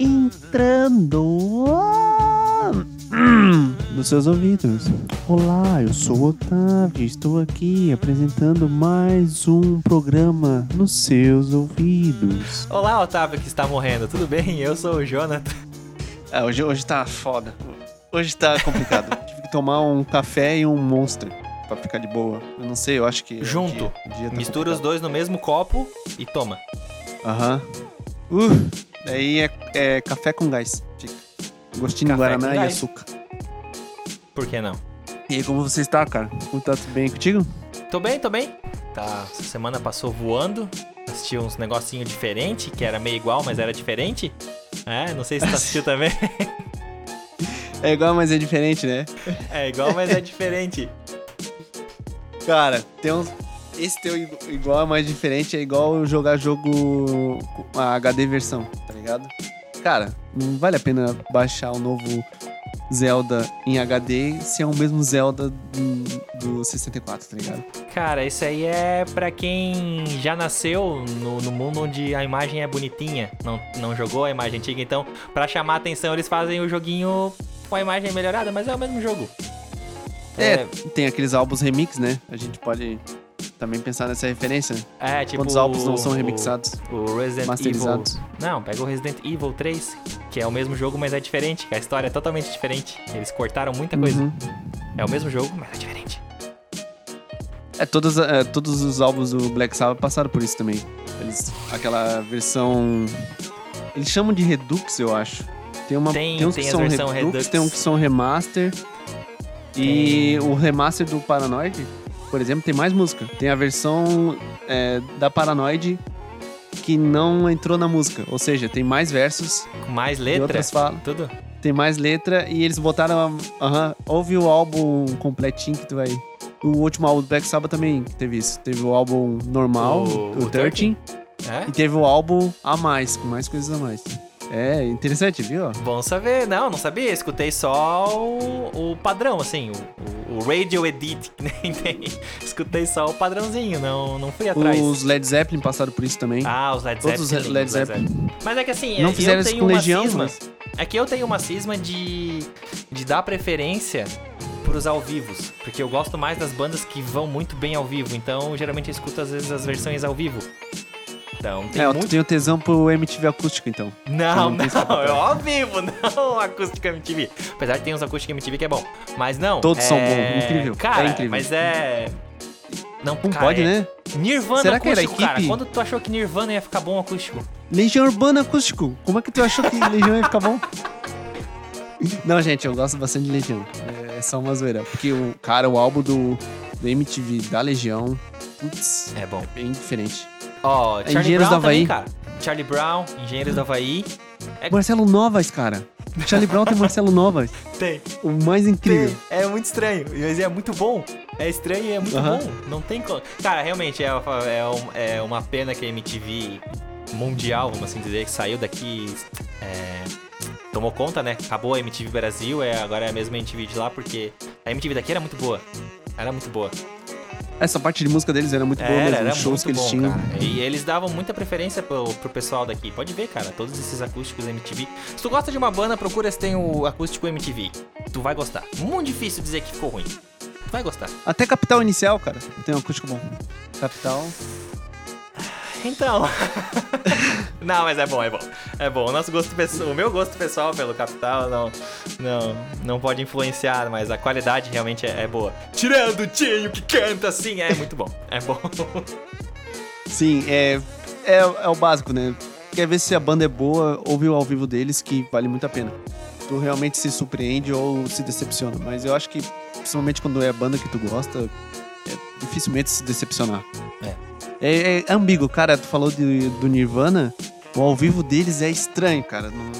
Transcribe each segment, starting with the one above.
Entrando hum, nos seus ouvidos. Olá, eu sou o Otávio, estou aqui apresentando mais um programa nos seus ouvidos. Olá, Otávio que está morrendo, tudo bem? Eu sou o Jonathan. Ah, hoje, hoje tá foda. Hoje tá complicado. Tive que tomar um café e um monster pra ficar de boa. Eu não sei, eu acho que. Junto. que o dia tá Mistura os complicado. dois no mesmo copo e toma. Aham. Uh, daí é, é café com gás. Fica. Gostinho de Guaraná e gás. açúcar. Por que não? E aí, como você está, cara? Como tá tudo bem contigo? Tô bem, tô bem. Tá, essa semana passou voando. Assisti uns negocinho diferente, que era meio igual, mas era diferente. É, não sei se tu assistiu também. É igual, mas é diferente, né? É igual, mas é diferente. Cara, tem uns. Esse teu igu- igual, mas diferente é igual jogar jogo a HD versão, tá ligado? Cara, não vale a pena baixar o novo Zelda em HD se é o mesmo Zelda do, do 64, tá ligado? Cara, isso aí é pra quem já nasceu no, no mundo onde a imagem é bonitinha, não, não jogou a imagem antiga, então pra chamar atenção eles fazem o joguinho com a imagem melhorada, mas é o mesmo jogo. É, tem aqueles álbuns remix, né? A gente pode também pensar nessa referência. né? é tipo Quantos álbuns não são remixados? O Resident Masterizados. Evil. Não, pega o Resident Evil 3, que é o mesmo jogo, mas é diferente. A história é totalmente diferente. Eles cortaram muita coisa. Uhum. É o mesmo jogo, mas é diferente. É, todos, é, todos os álbuns do Black Sabbath passaram por isso também. Eles, aquela versão. Eles chamam de Redux, eu acho. Tem, uma, Tem- tem uns tem que são versão Redux, Redux. tem uns que são remaster. E o remaster do Paranoid, por exemplo, tem mais música. Tem a versão é, da Paranoid que não entrou na música. Ou seja, tem mais versos, Com mais letra, outras falam. tudo. Tem mais letra e eles botaram. a- Aham. ouve o álbum completinho que tu vai. O último álbum do Black Sabbath também teve isso. Teve o álbum normal, O- o, o 13, É? e teve o álbum a mais, com mais coisas a mais. É interessante, viu? Bom saber. Não, não sabia. Escutei só o, o padrão, assim, o, o, o Radio Edit, que nem tem. Escutei só o padrãozinho, não, não fui atrás. Os Led Zeppelin passaram por isso também. Ah, os Led Todos Zeppelin. os Led Zeppelin. Mas é que assim, não eu fizeram isso tenho com uma Legião, cisma. mas. É que eu tenho uma cisma de, de dar preferência pros ao vivos. Porque eu gosto mais das bandas que vão muito bem ao vivo. Então, geralmente eu escuto às vezes as versões ao vivo. Então, tem É, muito... tu tem o tesão pro MTV acústico, então. Não, não não, é ao vivo, não acústica MTV. Apesar de ter uns acústica MTV que é bom. Mas não. Todos é... são bons, incrível, Cara, é incrível. mas é. Não, Não cara, pode, é- né? Nirvana Será que era acústico, cara. equipe? Quando tu achou que Nirvana ia ficar bom acústico? Legião Urbana acústico. Como é que tu achou que Legião ia ficar bom? Não, gente, eu gosto bastante de Legião. É só uma zoeira. Porque o cara, o álbum do, do MTV da Legião, putz, É bom. é bem diferente. Ó, Charlie Engenheiros Brown do Havaí. também, cara. Charlie Brown, Engenheiros do Havaí. É- Marcelo Novas, cara. Charlie Brown tem Marcelo Novas. Tem. O mais incrível. É muito estranho, mas é muito bom. É estranho e é muito bom. Não tem como. Cara, realmente é, é, é uma pena que a MTV mundial, vamos assim dizer, que saiu daqui. é, tomou conta, né? Acabou a MTV Brasil, é, agora é a mesma MTV de lá, porque a MTV daqui era muito boa. Era muito boa. Essa parte de música deles era muito boa Era, mesmo. era Os shows que eles bom, tinham. cara. E eles davam muita preferência pro, pro pessoal daqui. Pode ver, cara, todos esses acústicos MTV. Se tu gosta de uma banda, procura se tem o acústico MTV. Tu vai gostar. Muito difícil dizer que ficou ruim. Tu vai gostar. Até Capital Inicial, cara. Tem um acústico bom. Capital. Então. não, mas é bom, é bom. É bom. O nosso gosto pessoal, o meu gosto pessoal pelo Capital não, não, não pode influenciar, mas a qualidade realmente é, é boa. Tirando o Tinho que canta assim, é muito bom. É bom. Sim, é, é, é o básico, né? Quer ver se a banda é boa, ouve o ao vivo deles, que vale muito a pena. Tu realmente se surpreende ou se decepciona. Mas eu acho que, principalmente quando é a banda que tu gosta, é dificilmente se decepcionar. É. É, é ambíguo, cara. Tu falou de- do Nirvana, o ao vivo deles é estranho, cara. Não-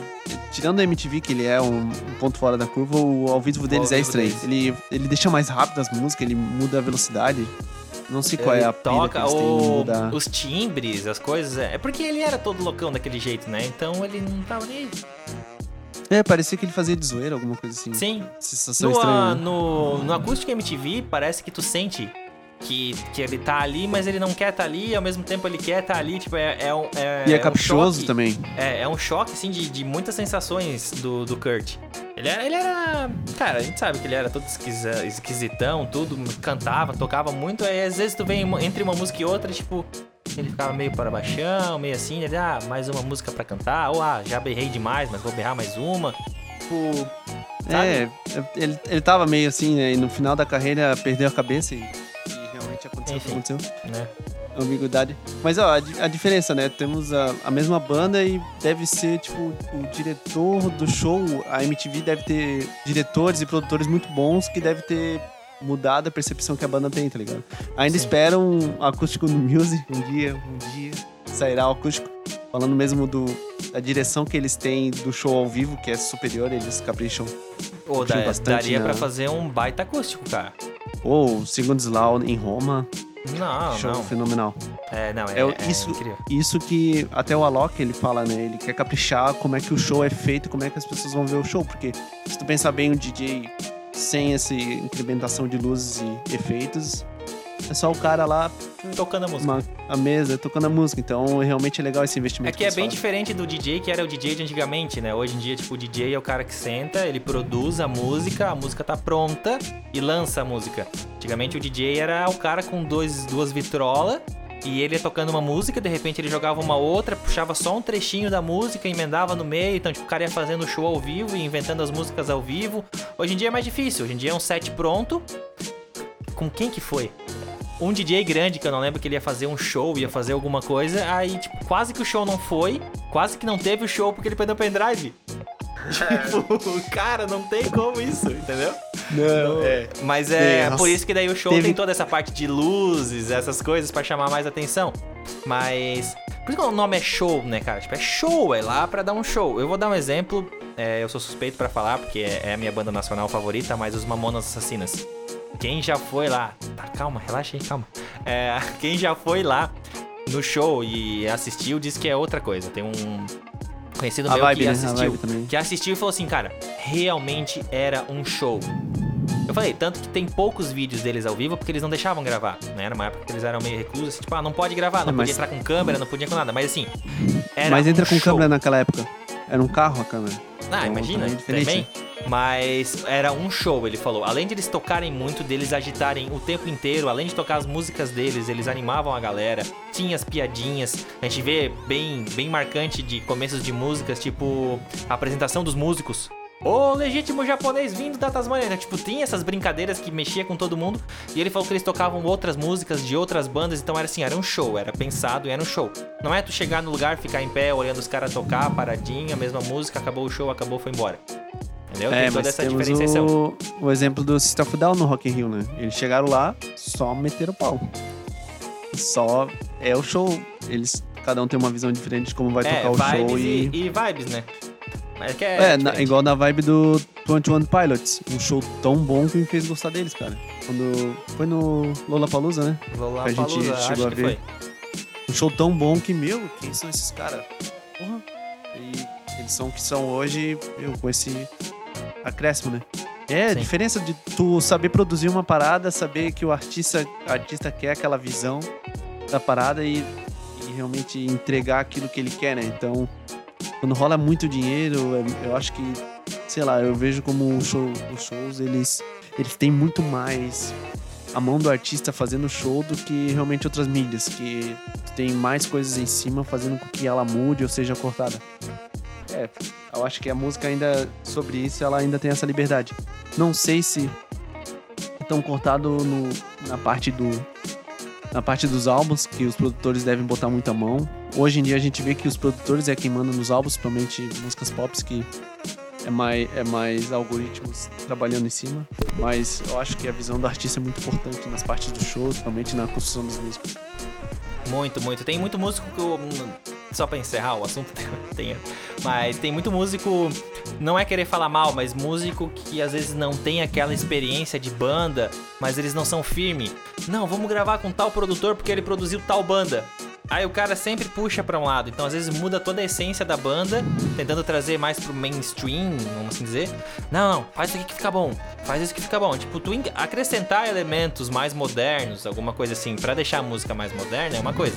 tirando a MTV, que ele é um, um ponto fora da curva, o ao vivo deles ao é vivo estranho. deles. Ele, ele deixa mais rápido as músicas, ele muda a velocidade. Não sei qual é Ele a pira que toca o- os timbres, as coisas. É porque ele era todo loucão daquele jeito, né? Então ele não tava nem. É, parecia que ele fazia de zoeira, alguma coisa assim. Sim. Sensação No, estranha. né? no, no acústico MTV, parece que tu sente que, que ele tá ali, mas ele não quer tá ali, e ao mesmo tempo ele quer tá ali, tipo, é, é, um- é, E é um caprichoso choque. também. É, é um choque, assim, de, de muitas sensações do, do Kurt. Ele era, ele era. Cara, a gente sabe que ele era todo esquisitão, tudo, cantava, tocava muito. Aí às vezes tu vem entre uma música e outra, tipo. Ele ficava meio para baixão, meio assim, ele, ah, mais uma música pra cantar, ou ah, já berrei demais, mas vou berrar mais uma. Tipo. Sabe? É, ele, ele tava meio assim, né? E no final da carreira perdeu a cabeça e realmente aconteceu o que Enfim. aconteceu. Né? ambiguidade. Mas ó, a, a diferença, né? Temos a, a mesma banda e deve ser, tipo, o diretor do show. A MTV deve ter diretores e produtores muito bons que deve ter mudado a percepção que a banda tem, tá ligado? Ainda Sim. esperam um acústico no Music, um dia, um dia sairá o acústico. Falando mesmo do, da direção que eles têm do show ao vivo, que é superior, eles capricham. Ou Tinha da- bastante daria na- pra fazer um baita acústico, cara. Ou Segundo Slow em Roma, Não, show não. fenomenal. É, não, é, É é isso- incrível. Isso que até o Alok ele fala, né? Ele quer caprichar como é que o show é feito, como é que as pessoas vão ver o show. Porque se tu pensar bem, o DJ sem essa incrementação de luzes e efeitos, é só o cara lá, Tocando a música. uma, a mesa, tocando a música. Então, realmente é legal esse É investimento. que é bem fazem. diferente do DJ, que era o DJ de antigamente, né? Hoje em dia, tipo, o DJ é o cara que senta, ele produz a música, a música tá pronta e lança a música. Antigamente o DJ era o cara com dois, duas vitrolas e ele ia tocando uma música, de repente ele jogava uma outra, puxava só um trechinho da música, emendava no meio, então tipo, o cara ia fazendo o show ao vivo e inventando as músicas ao vivo. Hoje em dia é mais difícil, hoje em dia é um set pronto. Com quem que foi? Um DJ grande que eu não lembro que ele ia fazer um show, ia fazer alguma coisa, aí, tipo, quase que o show não foi, quase que não teve o show porque ele perdeu o pendrive. tipo, cara, não tem como isso, entendeu? Não, é. Mas é É, nossa. por isso que daí o show Teve- tem toda essa parte de luzes, essas coisas pra chamar mais atenção. Mas. Por isso que o nome é show, né, cara? Tipo, é show, é lá pra dar um show. Eu vou dar um exemplo, é, eu sou suspeito pra falar, porque é, é a minha banda nacional favorita, mas os Mamonas Assassinas. Quem já foi lá. Tá, calma, relaxa aí, calma. É, quem já foi lá no show e assistiu diz que é outra coisa. Tem um conhecido A meu vibe, que né? Assistiu. Que assistiu e falou assim, cara, realmente era um show. Eu falei, tanto que tem poucos vídeos deles ao vivo porque eles não deixavam gravar, né? Era uma época que eles eram meio reclusos, assim, tipo, ah, não pode gravar, não É, mas- podia entrar com câmera, não podia com nada. Mas assim, Mas entra um com show. câmera naquela época. Era um carro a câmera. Ah, Então, imagina, também é diferente, também. Mas era um show, ele falou. Além de eles tocarem muito, deles agitarem o tempo inteiro, além de tocar as músicas deles, eles animavam a galera. Tinha as piadinhas. A gente vê bem, bem marcante de começos de músicas, tipo a apresentação dos músicos. O legítimo japonês vindo da Tasmania. Então, Tipo, tinha essas brincadeiras que mexia com todo mundo. E ele falou que eles tocavam outras músicas de outras bandas. Então era assim, era um show, era pensado e era um show. Não é tu chegar no lugar, ficar em pé, olhando os caras tocar, paradinha, mesma música, acabou o show, acabou, foi embora. Entendeu? É, Tem toda essa temos diferenciação. o, o exemplo do System of Down no Rock in Rio, né? Eles chegaram lá, só meteram o pau. Só é o show. Eles, cada um tem uma visão diferente de como vai É, tocar o show e... e... vibes, né? Mas é que é, É, na- igual na vibe do 21 Pilots. Um show tão bom que me fez gostar deles, cara. Quando foi no Lollapalooza, né? Vou que a gente Lollapalooza, chegou a ver. Um show tão bom que, meu, quem são esses caras? Porra. E eles são o que são hoje, meu, com esse acréscimo, né? É, a Sim. diferença de tu saber produzir uma parada, saber que o artista, artista quer aquela visão da parada e, e realmente entregar aquilo que ele quer, né? Então, quando rola muito dinheiro, é- eu acho que, sei lá, eu vejo como o show, os shows, eles, eles têm muito mais a mão do artista fazendo show do que realmente outras mídias, que tem mais coisas em cima fazendo com que ela mude ou seja cortada. É, eu acho que a música ainda, sobre isso, ela ainda tem essa liberdade. Não sei se é tão cortado no, na parte do na parte dos álbuns, que os produtores devem botar muita mão. Hoje em dia a gente vê que os produtores é quem manda nos álbuns, principalmente músicas pop, que é mais, é mais algoritmos trabalhando em cima. Mas eu acho que a visão do artista é muito importante nas partes do show, principalmente na construção das músicas. Muito, muito. Tem muito músico que eu. hum, Só pra encerrar o assunto, tem, mas tem muito músico. Não é querer falar mal, mas músico que às vezes não tem aquela experiência de banda, mas eles não são firmes. Não, vamos gravar com tal produtor porque ele produziu tal banda. Aí o cara sempre puxa pra um lado. Então, às vezes, muda toda a essência da banda, tentando trazer mais pro mainstream, vamos assim dizer. Não, não, faz isso aqui que fica bom. Faz isso que fica bom. Tipo, tu acrescentar elementos mais modernos, alguma coisa assim, para deixar a música mais moderna é uma coisa.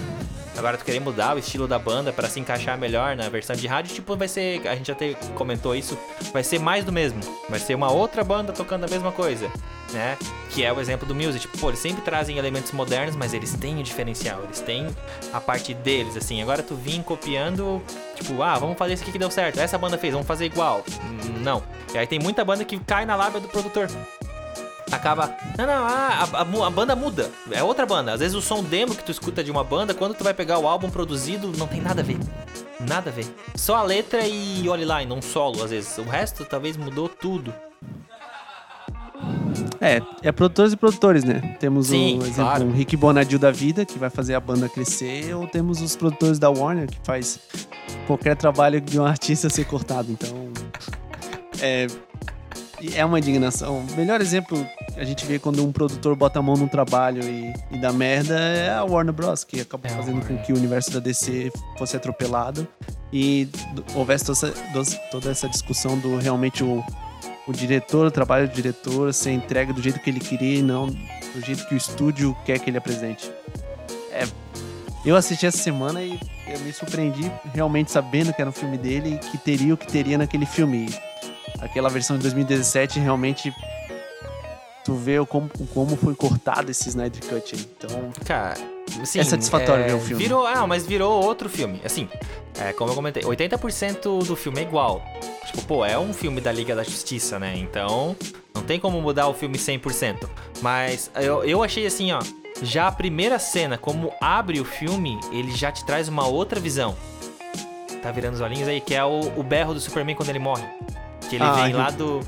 Agora tu querer mudar o estilo da banda para se encaixar melhor na versão de rádio, tipo, vai ser. A gente até comentou isso, vai ser mais do mesmo. Vai ser uma outra banda tocando a mesma coisa, né? Que é o exemplo do Music. Tipo, pô, eles sempre trazem elementos modernos, mas eles têm o diferencial, eles têm a parte deles, assim. Agora tu vim copiando, tipo, ah, vamos fazer isso aqui que deu certo. Essa banda fez, vamos fazer igual. Não. E aí tem muita banda que cai na lábia do produtor acaba. Não, não, ah, a, a, a, banda muda. É outra banda. Às vezes o som demo que tu escuta de uma banda, quando tu vai pegar o álbum produzido, não tem nada a ver. Nada a ver. Só a letra e olhe lá, e não solo, às vezes. O resto talvez mudou tudo. É, é produtores e produtores, né? Temos Sim, o exemplo, claro. um Rick Bonadil da vida, que vai fazer a banda crescer, ou temos os produtores da Warner, que faz qualquer trabalho de um artista ser cortado. Então, é, é uma indignação. O melhor exemplo que a gente vê quando um produtor bota a mão num trabalho e, e dá merda é a Warner Bros., que acabou É fazendo com que o universo da DC fosse atropelado e houvesse toda essa, toda essa discussão do realmente o, o diretor, o trabalho do diretor ser entregue do jeito que ele queria e não do jeito que o estúdio quer que ele apresente. É, eu assisti essa semana e eu me surpreendi realmente sabendo que era um filme dele e que teria o que teria naquele filme. Aquela versão de 2017 realmente tu vê como, como foi cortado esse Snyder Cut aí. Então, Cara, assim, É satisfatório ver o filme. Virou, ah, mas virou outro filme. Assim, é, como eu comentei, 80% do filme é igual. Tipo, pô, é um filme da Liga da Justiça, né? Então, não tem como mudar o filme 100%. Mas eu, eu achei assim, ó. Já a primeira cena, como abre o filme, ele já te traz uma outra visão. Tá virando os olhinhos aí, que é o, o berro do Superman quando ele morre. Que ele Ah, vem lá do.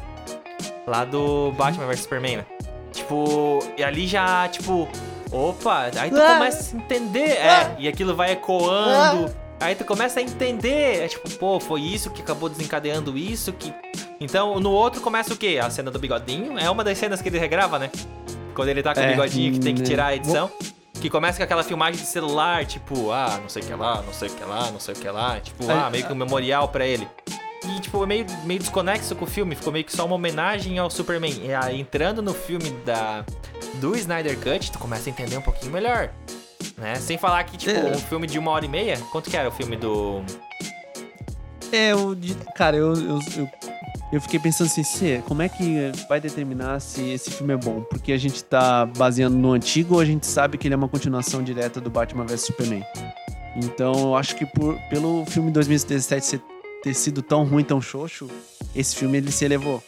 Lá do Batman vs Superman, né? Tipo, e ali já, tipo, opa, aí tu Ah! começa a entender, é, e aquilo vai ecoando. Aí tu começa a entender, é tipo, pô, foi isso que acabou desencadeando isso que. Então, no outro começa o quê? A cena do bigodinho é uma das cenas que ele regrava, né? Quando ele tá com o É, bigodinho que tem que né. tirar a edição. Que começa com aquela filmagem de celular, tipo, ah, não sei o que lá, não sei o que lá, não sei o que lá. Tipo, ah, meio que um memorial pra ele. E, tipo, é meio, meio desconexo com o filme, ficou meio que só uma homenagem ao Superman. E aí, entrando no filme da, do Snyder Cut, tu começa a entender um pouquinho melhor. Né? Sem falar que, tipo, É. um filme de uma hora e meia, quanto que era o filme do. é o de- cara, eu, eu, eu, eu fiquei pensando assim, se, como é que vai determinar se esse filme é bom? Porque a gente tá baseando no antigo ou a gente sabe que ele é uma continuação direta do Batman vs Superman? Então, eu acho que por, pelo filme 2017 ser- ter sido tão ruim, tão xoxo, esse filme ele se elevou.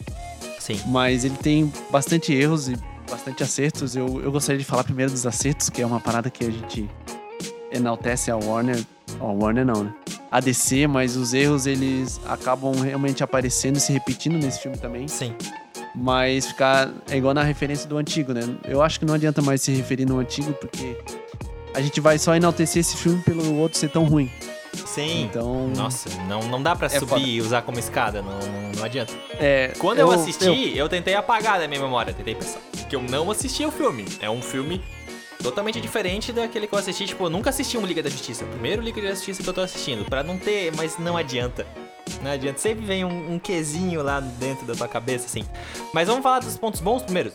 Sim. Mas ele tem bastante erros e bastante acertos. Eu, eu gostaria de falar primeiro dos acertos, que é uma parada que a gente enaltece a Warner. A Warner não, né? A DC, mas os erros eles acabam realmente aparecendo e se repetindo nesse filme também. Sim. Mas ficar. É igual na referência do antigo, né? Eu acho que não adianta mais se referir no antigo, porque a gente vai só enaltecer esse filme pelo outro ser tão ruim. Sim. Então. Nossa, não, não dá pra É subir foda. e usar como escada, não, não, não adianta. É, Quando eu, assisti, eu... tentei apagar da minha memória, tentei pensar. Que eu não assisti o filme. É um filme totalmente diferente daquele que eu assisti. Tipo, eu nunca assisti um Liga da Justiça. Primeiro Liga da Justiça que eu tô assistindo. Pra não ter, mas não adianta. Não adianta. Sempre vem um, um quesinho lá dentro da tua cabeça, assim. Mas vamos falar dos pontos bons primeiro.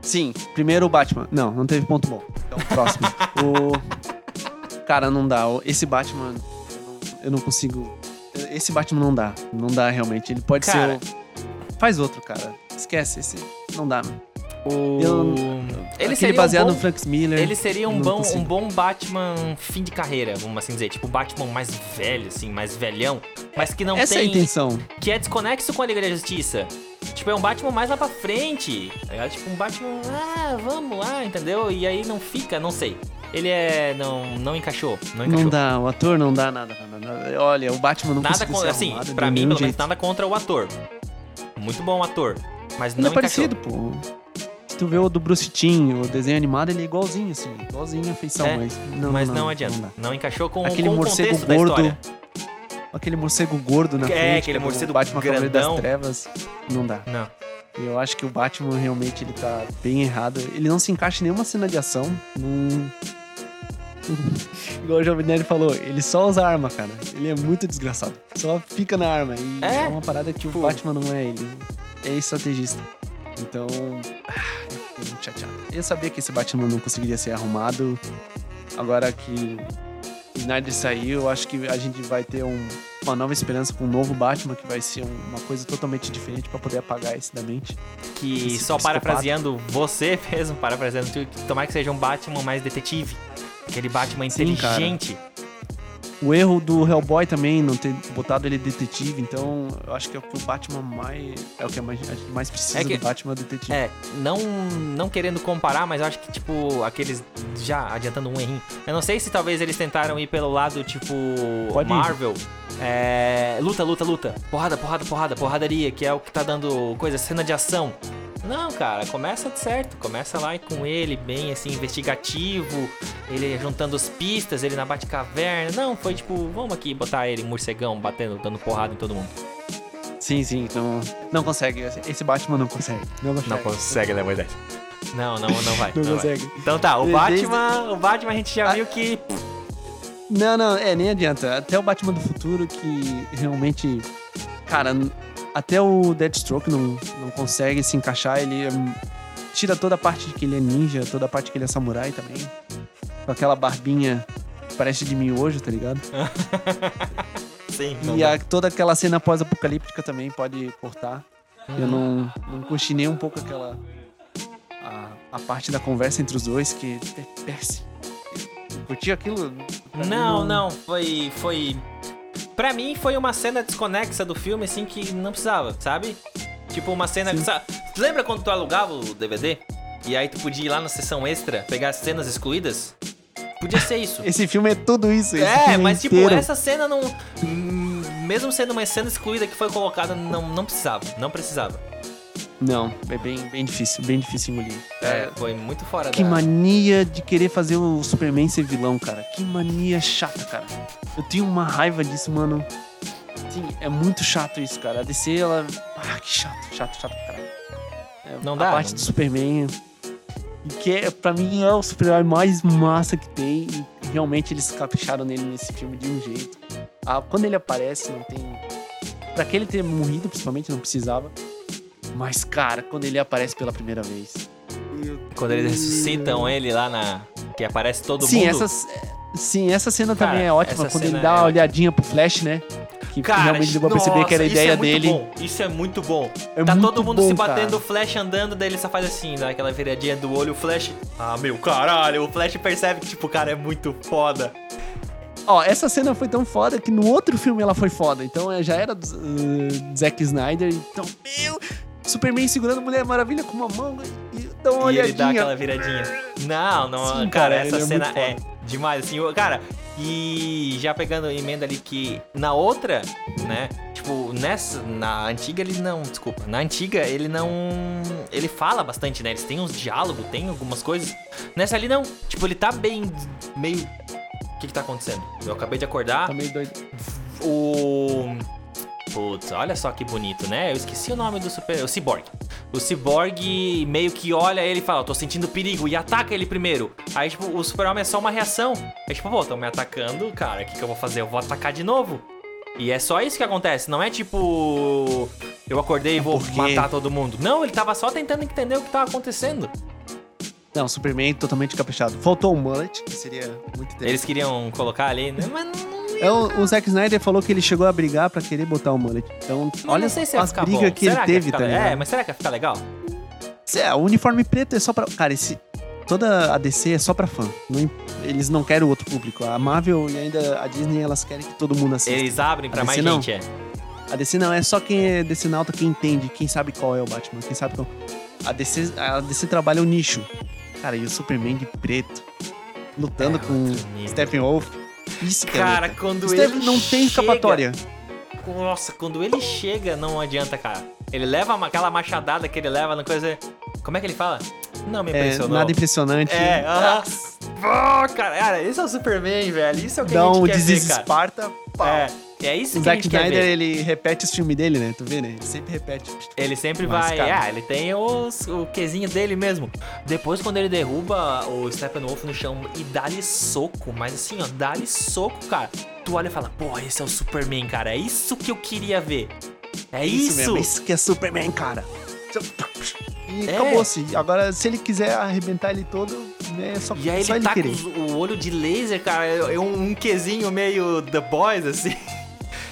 Sim, primeiro o Batman. Não, não teve ponto bom. Então, próximo. o. Cara, não dá. Esse Batman. eu não- Eu não consigo. Esse Batman não dá. Não dá realmente. Ele pode Cara. ser. o- Faz outro, cara. Esquece. Esse. Não dá. mano. O... Eu- Ele seria baseado um bom... no Frank Miller. Ele seria um bom, consigo. um bom Batman fim de carreira, vamos assim dizer. Tipo, o Batman mais velho, assim, mais velhão. Mas que não Essa é a tem... intenção. que é desconexo com a Liga da Justiça. Tipo, é um Batman mais lá pra frente. ligado? Tipo, um Batman, ah, vamos lá, entendeu? E aí não fica, não sei. Ele é. Não, não encaixou. Não encaixou. Não dá. O ator não dá nada. nada. Olha, o Batman não nada conseguiu contra. Assim, arrumado pra mim, pelo menos, jeito. nada contra o ator. Muito bom ator. Mas Ele não é encaixou. parecido, pô. Se tu vê o do Bruce Timm, o desenho animado, ele é igualzinho, assim. Igualzinho a feição, É, mas não mas não, não, adianta. dá. Não, encaixou com, Aquele com o morcego contexto da gordo. história. Aquele morcego gordo na É, frente. aquele como morcego Batman Cavaleiro das. Trevas. Não dá. Não. Eu acho que o Batman realmente ele tá bem errado. Ele não se encaixa em nenhuma cena de ação. Não... igual o Jovem Nerd falou, ele só usa arma, cara. Ele é muito desgraçado. Só fica na arma. E É? é, uma parada que Tipo- o Batman não é ele. É estrategista. Então, ah, eu muito chateado. Eu sabia que esse Batman não conseguiria ser arrumado. Agora que o Snyder saiu, eu acho que a gente vai ter um- uma nova esperança com um novo Batman, que vai ser um- uma coisa totalmente diferente pra poder apagar esse da mente. Que Esse só psicopata. parafraseando você mesmo, parafraseando tomara que seja um Batman mais detetive. Aquele Batman Sim, cara. inteligente. O erro do Hellboy também, não ter botado ele detetive, então eu acho que é o que o Batman mais. É o que a mais, mais precisa É que- do Batman detetive. É, não, não querendo comparar, mas eu acho que, tipo, aqueles. Já adiantando um errinho. Eu não sei se talvez eles tentaram ir pelo lado, tipo. Pode. Marvel. É. Luta, luta, luta. Porrada, porrada, porrada, porradaria, que é o que tá dando coisa, cena de ação. Não, cara, começa certo. Começa lá com ele, bem assim, investigativo. Ele juntando as pistas, ele na Batcaverna. Não, foi tipo, vamos aqui botar ele, morcegão, batendo, dando porrada em todo mundo. Sim, sim, não, não consegue. Esse Batman não consegue. Não consegue. Não consegue, né, Moisés? Não, não, não vai. Não não vai. consegue. Então tá, o Desde- Batman, o Batman a gente já Ah. viu que Não, não, é, nem adianta. Até o Batman do futuro que realmente. Cara, até o Deathstroke não, não consegue se encaixar. Ele hum, tira toda a parte de que ele é ninja, toda a parte que ele é samurai também. Com aquela barbinha que parece de miojo, tá ligado? sim, E a- toda aquela cena pós-apocalíptica também pode cortar. Eu não, não curti nem um pouco aquela. A, a parte da conversa entre os dois, que é péssimo. Eu curti aquilo. mim Não, não, foi foi Pra mim foi uma cena desconexa do filme assim que não precisava, sabe? Tipo uma cena que Sim. sa- Lembra quando tu alugava o DVD? E aí tu podia ir lá na sessão extra, pegar as cenas excluídas? Podia ser isso. Esse filme é tudo isso. esse É, mas tipo, inteiro. essa cena não. hum, Mesmo sendo uma cena excluída que foi colocada, não, não precisava. Não precisava. Não, é bem, bem difícil, bem difícil engolir. É, foi muito fora Que da. mania de querer fazer o Superman ser vilão, cara. Que mania chata, cara. Eu tenho uma raiva disso, mano. Sim, é muito chato isso, cara. A DC, ela. Ah, que chato, chato, chato, cara. É, Não a dá, parte não- do Superman. Que é, pra mim é o super-herói mais massa que tem. E realmente eles capricharam nele nesse filme de um jeito. Ah, quando ele aparece, não tem. Pra que ele ter morrido, principalmente, não precisava. Mas, cara, quando ele aparece pela primeira vez. Quando eles ressuscitam ele lá na. Que aparece todo sim, mundo. Essas, sim, essa cena Cara, também é ótima. Quando ele dá é uma ótima. olhadinha pro Flash, né? Que Cara, realmente deu pra perceber que era a nossa, ideia isso é muito dele. Bom. Isso é muito bom. É tá muito todo mundo bom, se batendo, o Flash andando, daí ele só faz assim, dá aquela viradinha do olho, o Flash. Ah, meu caralho, o Flash percebe que, tipo, o cara é muito foda. Ó, essa cena foi tão foda que no outro filme ela foi foda. Então é, já era do uh, Zack Snyder. Então, meu. Superman segurando Mulher Maravilha com uma mão e dá uma e ele olhadinha. dá aquela viradinha. Não, não, Sim, cara, essa ele é cena é foda. demais, assim, cara. E já pegando emenda ali que na outra, né? Tipo, nessa, na antiga ele não, desculpa, na antiga ele não, ele fala bastante, né? Eles têm uns diálogos, tem algumas coisas. Nessa ali não, tipo, ele tá bem meio O que que tá acontecendo? Eu acabei de acordar. Tá meio doido. O. Putz, olha só que bonito, né? Eu esqueci o nome do super. O Cyborg. O Cyborg meio que olha ele e fala: tô sentindo perigo e ataca ele primeiro. Aí, tipo, o Super-Homem é só uma reação. Aí, tipo, pô, tão me atacando, cara, o que, que eu vou fazer? Eu vou atacar de novo. E é só isso que acontece, não é tipo. Eu acordei e vou Porque- matar todo mundo. Não, ele tava só tentando entender o que tava acontecendo. Não, Superman totalmente caprichado. Faltou um mullet, que seria muito interessante. Eles queriam colocar ali, né? Mas não. É, o, o Zack Snyder falou que ele chegou a brigar pra querer botar o mullet. Então, olha não sei se as brigas que ele Será teve, ficar tá ligado? É, mas será que ia ficar legal? É, o uniforme preto é só pra. Cara, esse. Toda a DC é só pra fã. Não eles não querem o outro público. A Marvel e ainda a Disney, elas querem que todo mundo assista. Eles abrem pra mais não. gente, é. A DC não, é só quem é DC nauta que entende, quem sabe qual é o Batman, quem sabe qual. A DC, a DC trabalha o nicho. Cara, e o Superman de preto, lutando É com. Steppenwolf. Isso que Cara, é luta. quando ele não tem escapatória. Nossa, quando ele chega, não adianta, cara. Ele leva uma- aquela machadada que ele leva na coisa. Como é que ele fala? Não me É, impressionou. nada impressionante. É, aham. Pô, cara, cara, esse é o Superman, velho. Isso é o que Dá a gente um quer ver, cara. desesparta. pau. É, É isso O que a Zack gente quer Snyder, ver. ele repete os filmes dele, né? Tu vê, né? Ele sempre repete. Ele sempre Mas, vai. cara- Ah, ele tem os, o quezinho dele mesmo. Depois, quando ele derruba o Steppenwolf no chão e dá-lhe soco, mas assim, ó, dá-lhe soco, cara. Tu olha e fala, porra, esse é o Superman, cara. É isso que eu queria ver. É isso. mesmo, isso que é Superman, cara. E É. acabou-se. Agora, se ele quiser arrebentar ele todo, é só, E aí só ele ele tá com querer. os- o olho de laser, cara. É um, um quezinho meio The Boys, assim.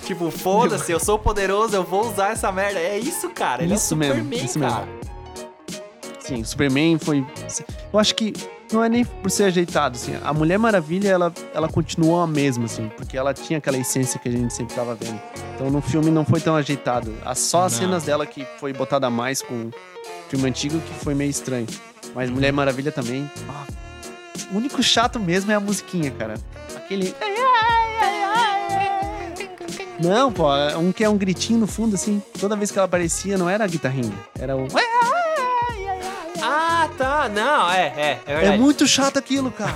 Tipo, foda-se, eu sou poderoso, eu vou usar essa merda. É isso, cara. Ele Isso é o mesmo, Superman, isso cara. Sim, o Superman foi. Eu acho que não é nem por ser ajeitado, assim. A Mulher Maravilha, ela, ela continuou a mesma, assim, porque ela tinha aquela essência que a gente sempre tava vendo. Então no filme não foi tão ajeitado. As- Só as Não. cenas dela que foi botada a mais com o filme antigo que foi meio estranho. Mas Uhum. Mulher Maravilha também. ah, o único chato mesmo é a musiquinha, cara. Aquele. Não, pô, um que é um gritinho no fundo, assim. Toda vez que ela aparecia, não era a guitarrinha, era o. Ah, tá. Não, é, é. É É muito chato aquilo, cara.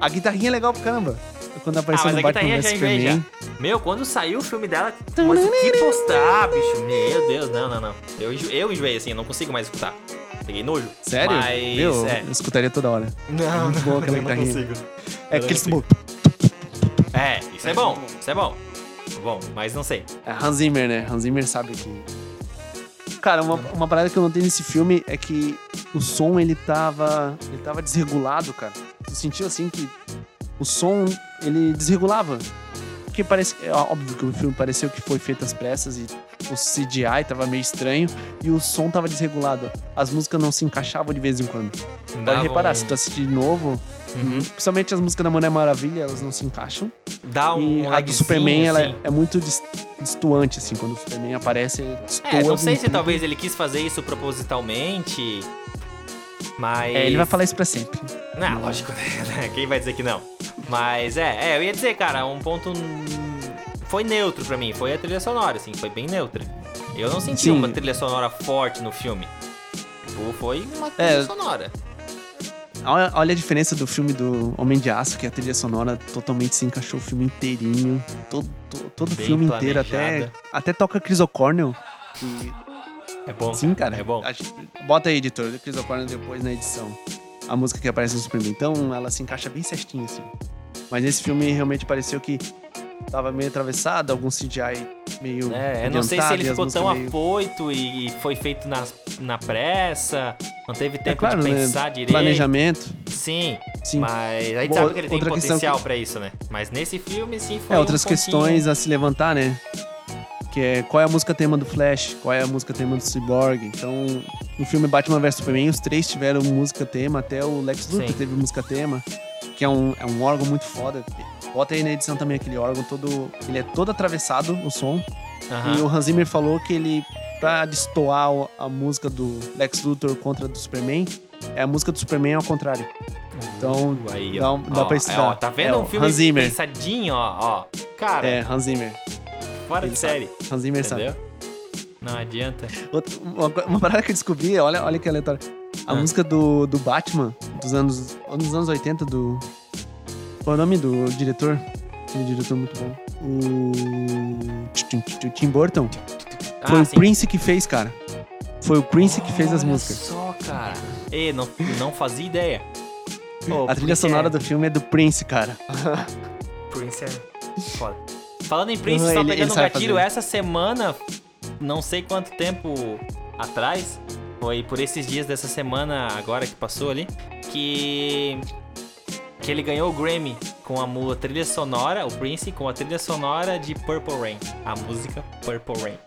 a guitarrinha é legal pra caramba. Quando Ah, apareceu mas no a Batman vs. Superman. Meu, quando saiu o filme dela, mas que postar, bicho. Meu Deus, não, não, não. Eu, eu enjoei assim, eu não consigo mais escutar. Peguei nojo. Sério? Mas, Meu, é. eu escutaria toda hora. Não, Muito boa aquela guitarrinha. consigo. É Eu aquele não smoke. É, isso é bom, isso é bom. Bom, mas não sei. É Hans Zimmer, né? Hans Zimmer sabe que. Cara, uma, uma parada que eu notei nesse filme é que o som ele tava. Ele tava desregulado, cara. Tu sentiu assim que o som ele desregulava. Porque parece. É óbvio que o filme pareceu que foi feito às pressas e o CGI tava meio estranho e o som tava desregulado. As músicas não se encaixavam de vez em quando. Pode reparar, um- se tu assistir de novo, Uhum. principalmente as músicas da Mulher Maravilha, elas não se encaixam. Dá um E a do Superman, ela é, assim. é muito dis- distoante, assim. Quando o Superman aparece, destoa. É, não sei se talvez ele quis fazer isso propositalmente, mas... É, ele vai falar isso pra sempre. Não, lógico, né? Quem vai dizer que não? Mas é, é, eu ia dizer, cara, um ponto. Foi neutro pra mim, foi a trilha sonora, assim, foi bem neutra. Eu não senti Sim. uma trilha sonora forte no filme. Tipo, foi uma trilha É. sonora. Olha, olha a diferença do filme do Homem de Aço, que a trilha sonora totalmente se encaixou o filme inteirinho. Todo, todo, todo o filme inteiro, até, planejada. até toca Chris O'Cornell. que- É bom. Sim, cara. É bom. Bota aí, editor, Chris O'Cornell depois na edição. A música que aparece no Superman. Então, ela se encaixa bem certinho, assim. Mas nesse filme realmente pareceu que tava meio atravessado, algum CGI meio. É, eu não sei se ele ficou tão meio- afoito e foi feito na, na pressa, não teve tempo É claro, de né? pensar direito. Planejamento. Sim, Sim. mas a gente Boa, sabe que ele tem potencial que- pra isso, né? Mas nesse filme, sim, foi É, outras um questões a se levantar, né? Que é qual é a música tema do Flash, qual é a música tema do Cyborg. Então, no filme Batman vs Superman, os três tiveram música tema, até o Lex Luthor Sim. teve música tema, que é um, é um órgão muito foda. Bota aí na edição também aquele órgão todo. Ele é todo atravessado, o som. Aham. E o Hans Zimmer falou que ele, pra destoar a música do Lex Luthor contra do Superman, é a música do Superman ao contrário. Então, Aí, dá, ó. dá Ó, pra é, estudar. ó, tá vendo É, um filme Hans Zimmer. pensadinho, ó, ó. Cara, É, Hans Zimmer. fora de sabe. série. Hans Zimmer sabe. Entendeu? Não adianta. Outra- uma, uma parada que eu descobri, olha, olha que aleatório. A Ah. música do, do Batman, dos anos, dos anos 80, do. Qual é o nome do diretor? Aquele diretor muito bom. O. Tim Burton. Foi ah, o sim. Prince que fez, cara. Foi o Prince que fez as Olha músicas. só, cara. E não, não fazia ideia. Pô, A trilha Prince sonora é- do filme é do Prince, cara. Prince é foda. Falando em Prince, Uhum, só ele- pegando um sabe gatilho, fazer. essa semana, não sei quanto tempo atrás, foi por esses dias dessa semana agora que passou ali, que que ele ganhou o Grammy com a trilha sonora, o Prince com a trilha sonora de Purple Rain, a música Purple Rain.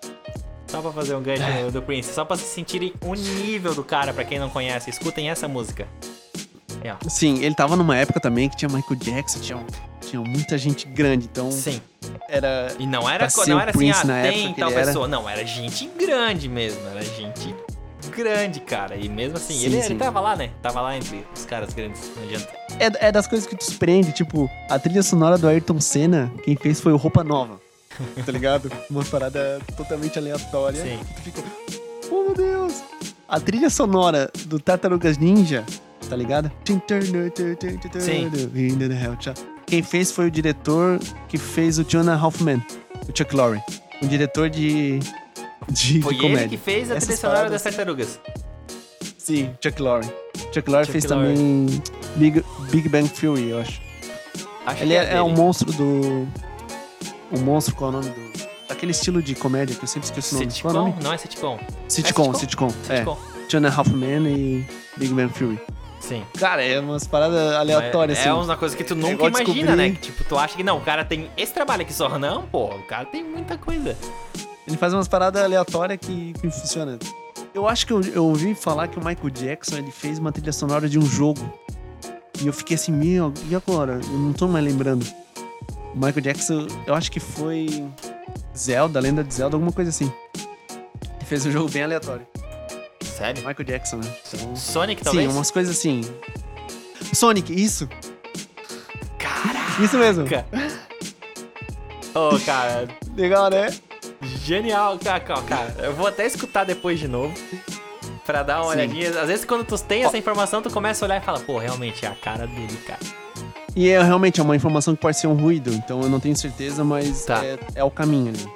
Só pra fazer um gancho É. do Prince, só pra se sentirem o nível do cara, pra quem não conhece, escutem essa música. É. Sim, ele tava numa época também que tinha Michael Jackson, tinha, tinha muita gente grande, então Sim. era. E não era, não era assim, Prince ah, tem tal ele era. pessoa. Não, era gente grande mesmo. Era gente grande, cara. E mesmo assim, Sim, ele, sim. ele tava lá, né? Tava lá entre os caras grandes. Não adianta. É, é das coisas que te surpreende, tipo, a trilha sonora do Ayrton Senna, quem fez foi o Roupa Nova. Tá ligado? Uma parada totalmente aleatória. Sim. Tu fica, oh meu Deus! A trilha sonora do Tartarugas Ninja, tá ligado? Sim. Quem fez foi o diretor que fez o Half Men, o Chuck Lorre. Um diretor de, de, Foi de comédia. ele que fez a Essas trilha sonora das tartarugas. Sim, Chuck Lorre. Chuck Lorre fez Lorre. também Big, Big Bang Theory, eu acho. Acho Ele que é, é um monstro do... Um monstro, qual é o nome do... Daquele estilo de comédia que eu sempre esqueço o nome. É o Sitcom? nome? Não é sitcom. Sitcom, É sitcom. É, Sitcom. A Half Men e Big Bang Theory. Sim. Cara, é umas paradas aleatórias, é, assim. é uma coisa que tu nunca imagina, descobrir- né? Que, tipo, tu acha que não, o cara tem esse trabalho aqui só. Não, pô, o cara tem muita coisa. Ele faz umas paradas aleatórias que, que funcionam. Eu acho que eu, eu ouvi falar que o Michael Jackson ele fez uma trilha sonora de um jogo. E eu fiquei assim, meu, e agora? Eu não tô mais lembrando. O Michael Jackson, eu acho que foi Zelda, Lenda de Zelda, alguma coisa assim. Ele fez um jogo bem aleatório. Sério? Michael Jackson, né? Então, Sonic, talvez? sim, umas coisas assim. Sonic, isso. Caraca! Isso mesmo. Ô, cara, Legal, né? Genial. Cara, cara, eu vou até escutar depois de novo. Pra dar uma Sim. olhadinha. Às vezes, quando tu tem essa informação, tu começa a olhar e fala, pô, realmente é a cara dele, cara. E é realmente é uma informação que pode ser um ruído, então eu não tenho certeza, mas Tá. é, é o caminho ali.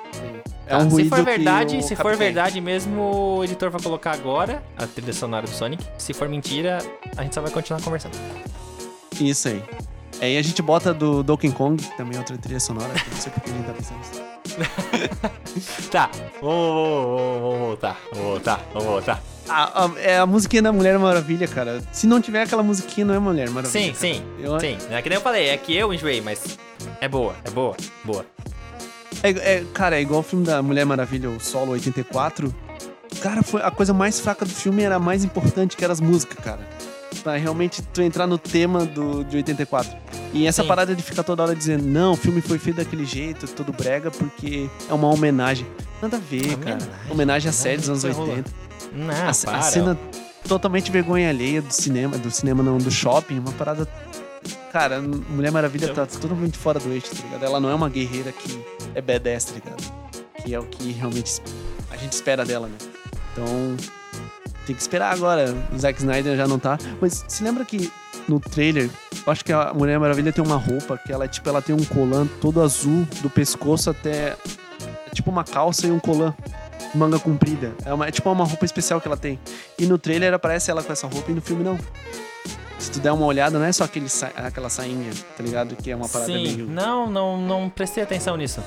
É Tá, um se ruído for verdade, se for verdade mesmo, o editor vai colocar agora a trilha sonora do Sonic. Se for mentira, a gente só vai continuar conversando. Isso aí. Aí a gente bota do Donkey Kong, que também é outra trilha sonora, não sei porque a gente tá pensando nisso. Tá, vamos, vamos, voltar, vamos voltar, vamos voltar. A, a- é a musiquinha da Mulher Maravilha, cara. Se não tiver aquela musiquinha, não é Mulher Maravilha. Sim, sim, Eu- sim. É que nem eu falei, é que eu enjoei, mas é boa, é boa, boa. É, é- cara, é igual o filme da Mulher Maravilha, o Solo 84. Cara, foi a coisa mais fraca do filme era a mais importante, que era as músicas, cara. Pra realmente tu entrar no tema do, de 84. E essa Sim. parada de ficar toda hora dizendo, não, o filme foi feito daquele jeito, todo brega, porque é uma homenagem. Nada a ver, cara. Homenagem? Homenagem à série dos anos Vai rolar. 80. Não, a, para. a cena totalmente vergonha alheia do cinema, do cinema não, do shopping, uma parada. Cara, Mulher Maravilha tá totalmente fora do eixo, tá ligado? Ela não é uma guerreira que é badass, tá ligado? Que é o que realmente a gente espera dela, né? Então, tem que esperar agora. O Zack Snyder já não tá. Mas se lembra que no trailer, eu acho que a Mulher Maravilha tem uma roupa que ela, tipo, ela tem um colã todo azul do pescoço até. É tipo uma calça e um colã manga comprida. É, uma, é tipo uma roupa especial que ela tem. E no trailer aparece ela com essa roupa e no filme não. Se tu der uma olhada, não é só aquele sa- aquela sainha, tá ligado? Que é uma parada Sim, meio. não, não, não prestei atenção nisso.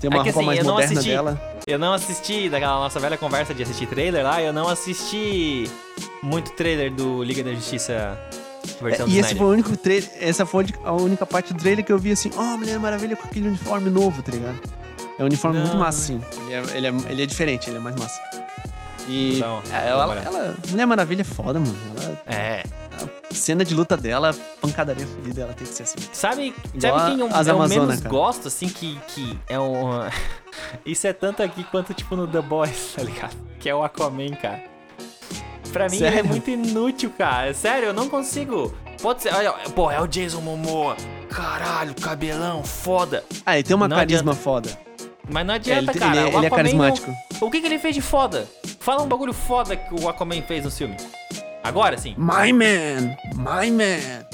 Tem uma É que roupa assim, mais moderna assisti. dela. Eu não assisti daquela nossa velha conversa de assistir trailer lá, eu não assisti muito trailer do Liga da Justiça versão É, e esse foi o único trailer. Essa foi a única parte do trailer que eu vi assim, ó, Mulher Maravilha com aquele uniforme novo, tá ligado? É um uniforme Não, muito massa, assim. Ele é, ele, é, ele é diferente, ele é mais massa. E Então, é, ela, agora. ela- Mulher Maravilha é foda, mano. Ela, É. a cena de luta dela, pancadaria fodida, ela tem que ser assim. Sabe, Igual sabe quem eu, as eu Amazonas, menos cara. gosto, assim, que, que é um. Isso é tanto aqui quanto, tipo, no The Boys, tá ligado? Que é o Aquaman, cara. Pra mim ele é Sério? muito inútil, cara. Sério, eu não consigo. Pode ser. Olha, pô, é o Jason Momoa. Caralho, cabelão, foda. Ah, ele tem uma Não carisma foda. Mas não É, adianta, ele, cara. ele é- ele é carismático. não- O que, que ele fez de foda? Fala um bagulho foda que o Aquaman fez no filme. Agora sim. My man! My man!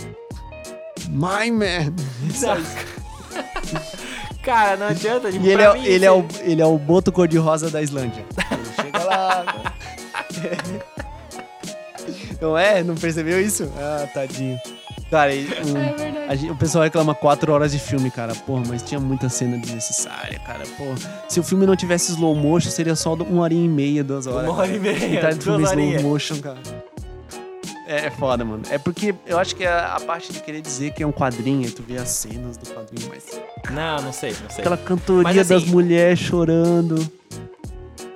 My man! Cara, não adianta. Tipo, E ele pra é, mim, ele, é o, esse- ele é o boto cor-de-rosa da Islândia. Ele chega lá. Não é? Não percebeu isso? Ah, tadinho. Cara, e, um, É verdade. a gente- o pessoal reclama quatro horas de filme, cara. Porra, mas tinha muita cena desnecessária, cara. Porra, se o filme não tivesse slow motion, seria só uma horinha e meia, duas horas. Uma hora e meia, Metade do duas filme é horinhas. slow motion, cara. É, é foda, mano. É porque eu acho que a, a parte de querer dizer que é um quadrinho, tu vê as cenas do quadrinho, mas Não, não sei, não sei. Aquela cantoria Mas, assim- das mulheres chorando.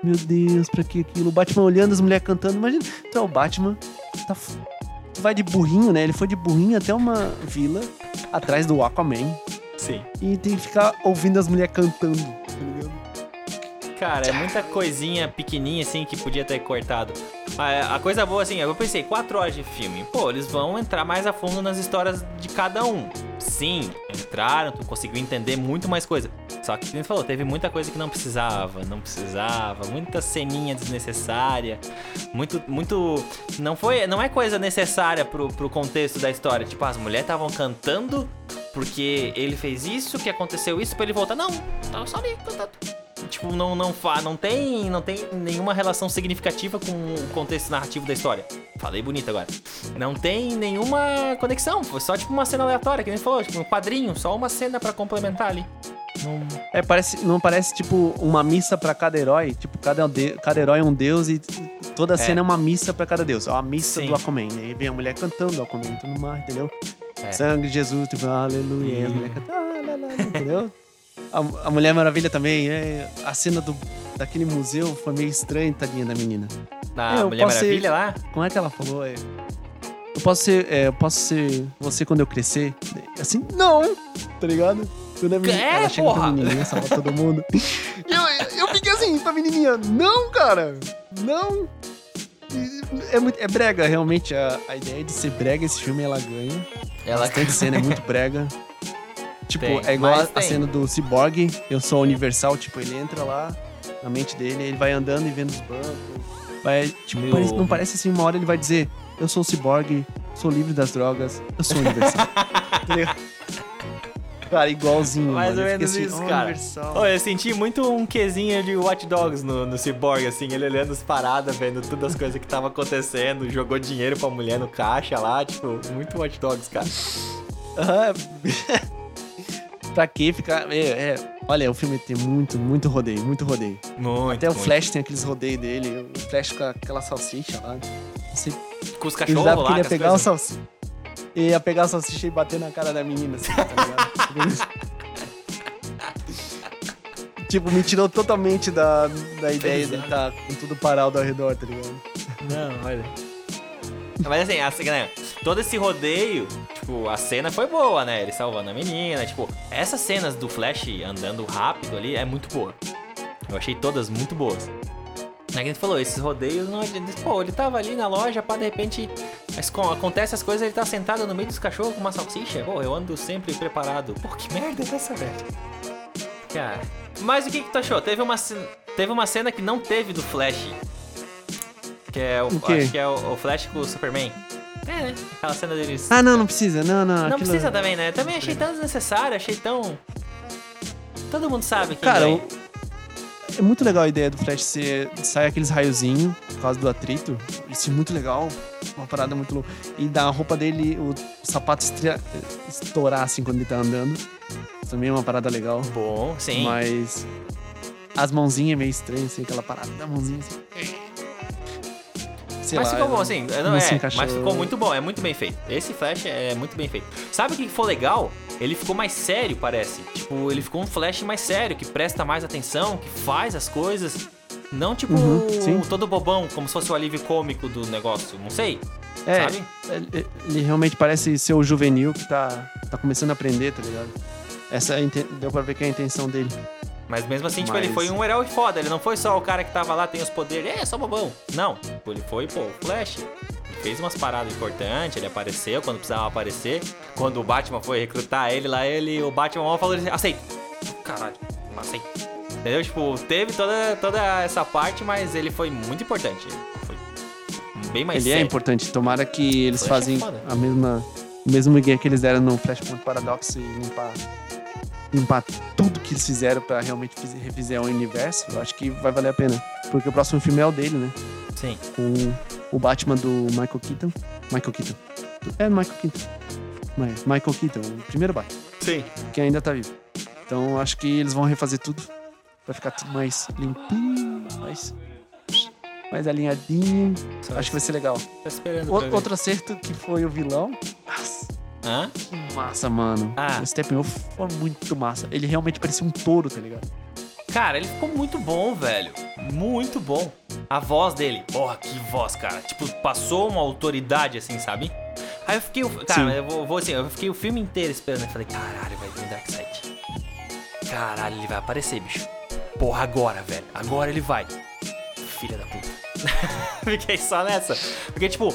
Meu Deus, pra que aquilo? O Batman olhando as mulheres cantando. Imagina, tu é o Batman, tá, f- tu vai de burrinho, né? Ele foi de burrinho até uma vila atrás do Aquaman Sim. e tem que ficar ouvindo as mulheres cantando, tá ligado? Cara, é muita coisinha pequenininha assim que podia ter cortado. A, coisa boa assim, eu pensei, quatro horas de filme. Pô, eles vão entrar mais a fundo nas histórias de cada um. Sim, entraram, tu conseguiu entender muito mais coisa. Só que, como falou, teve muita coisa que não precisava, não precisava, muita ceninha desnecessária, muito, muito, não foi, não é coisa necessária pro, pro contexto da história. Tipo, as mulheres estavam cantando porque ele fez isso, que aconteceu isso pra ele voltar. Não, tava só ali cantando. Tipo, não, não, fa, não, tem, não tem nenhuma relação significativa com o contexto narrativo da história. Falei bonito agora. Não tem nenhuma conexão. Foi só tipo uma cena aleatória, que nem falou, tipo um quadrinho, só uma cena pra complementar ali. Não... É, parece, não parece tipo uma missa pra cada herói? Tipo, cada, cada herói é um deus e toda cena é uma missa pra cada deus. Ó, a missa Sim. do Aquaman. Aí vem a mulher cantando Aquaman no mar, entendeu? É. Sangue de Jesus, tipo, aleluia. E a mulher canta, ah, lá, lá, lá, entendeu? A, a Mulher Maravilha também, é, a cena do, daquele museu foi meio estranha, tadinha da menina. Na É, Mulher posso ser- Maravilha lá? Como é que ela falou? É, eu posso ser, é, eu posso ser você quando eu crescer? Assim, não, tá ligado? Quando a menina, É, ela chega porra! pra menininha, salva todo mundo. Eu, eu fiquei assim pra menininha, não, cara, não. É, muito, é brega, realmente, a, a ideia de ser brega, esse filme, ela ganha. Ela Bastante cena, é muito brega. Tipo, Tem, é igual a, cena do Cyborg, eu sou universal, tipo, ele entra lá na mente dele, ele vai andando e vendo os bancos. Vai, tipo, Meu- parece- não parece assim, uma hora ele vai dizer, eu sou o Cyborg, sou livre das drogas, eu sou universal. Tá cara, igualzinho, Mais mano. ou menos assim, isso, "Oh, cara. Universal. Ô, eu senti muito um quesinho de Watch Dogs no, no Cyborg, assim, ele olhando as paradas, vendo todas as coisas que tava acontecendo, jogou dinheiro pra mulher no caixa lá, tipo, muito Watch Dogs, cara. Ah, pra que ficar... É, é, olha, o filme tem muito, muito rodeio, muito rodeio. Muito. Até o. Flash tem aqueles rodeios dele, o Flash com aquela salsicha lá. Com os cachorros lá, ele ia pegar o salsicha. Ele ia pegar a salsicha e bater na cara da menina, assim, tá ligado? tipo, me tirou totalmente da, da ideia dele estar com tudo parado ao redor, tá ligado? Não, olha. Mas assim, a, né, todo esse rodeio, tipo, a cena foi boa, né? Ele salvando a menina, tipo, essas cenas do Flash andando rápido ali é muito boa. Eu achei todas muito boas. É a gente falou, esses rodeios não. Pô, ele tava ali na loja, pá, de repente mas com- acontece as coisas, ele tá sentado no meio dos cachorros com uma salsicha. Pô, eu ando sempre preparado. Pô, que merda é essa, velho? Cara. Mas o que que tu achou? Teve uma, teve uma cena que não teve do Flash. Que é o, O acho que é o, o Flash com o Superman. É, né? Aquela cena deles. Ah, não, não precisa, não, não. Não aquilo- precisa também, né? Também achei tão desnecessário, achei tão. Todo mundo sabe que. Cara, o- é muito legal a ideia do Flash ser. Sai aqueles raiozinhos por causa do atrito. Isso é muito legal. Uma parada muito louca. E da roupa dele, o sapato estre- estourar assim quando ele tá andando. Também é uma parada legal. Bom, sim. Mas as mãozinhas é meio estranho, assim, aquela parada da mãozinha assim. Sei mas lá, ficou bom, assim. não Não, é, mas ficou muito bom, é muito bem feito. Esse Flash é muito bem feito. Sabe o que ficou legal? Ele ficou mais sério, parece. Tipo, ele ficou um Flash mais sério, que presta mais atenção, que faz as coisas. Não tipo Uhum, todo bobão, como se fosse o alívio cômico do negócio. Não sei. É, sabe? ele, ele realmente parece ser o juvenil que tá, tá começando a aprender, tá ligado? Essa é deu pra ver que é a intenção dele. Mas mesmo assim, tipo, ele Mas- foi um herói foda. Ele não foi só o cara que tava lá, tem os poderes. É, só bobão. Não. Tipo, ele foi, pô, o Flash. Ele fez umas paradas importantes, ele apareceu quando precisava aparecer. Quando o Batman foi recrutar ele lá, ele, o Batman mal falou assim, aceito. Caralho, não aceito. Entendeu? Tipo, teve toda, toda essa parte, mas ele foi muito importante. Foi bem mais ele é sério. importante. Tomara que eles Flash é fazem foda. a mesma, o mesmo guia que eles deram no Flashpoint Paradox e limpar, limpar tudo que eles fizeram pra realmente fiz- refizer o universo. Eu acho que vai valer a pena. Porque o próximo filme é o dele, né? Sim. Com o Batman do Michael Keaton. Michael Keaton. É, Michael Keaton. Ma- Michael Keaton, o primeiro Batman. Sim. que ainda tá vivo. Então acho que eles vão refazer tudo pra ficar tudo mais limpinho, mais, mais alinhadinho. Acho que vai ser legal. Tá esperando O- pra ver. outro acerto que foi o vilão. Nossa, Hã? que massa, mano. Ah. O Steppenwolf foi muito massa. Ele realmente parecia um touro, tá ligado? Cara, ele ficou muito bom, velho. Muito bom. A voz dele, porra, que voz, cara. Tipo, passou uma autoridade assim, sabe? Aí eu fiquei, o- cara, Sim. eu vou, vou assim, eu fiquei o filme inteiro esperando. Eu falei, caralho, vai vir Darkseid. Caralho, ele vai aparecer, bicho. Porra, agora, velho. Agora ele vai. Filha da puta. Fiquei só nessa. Porque, tipo,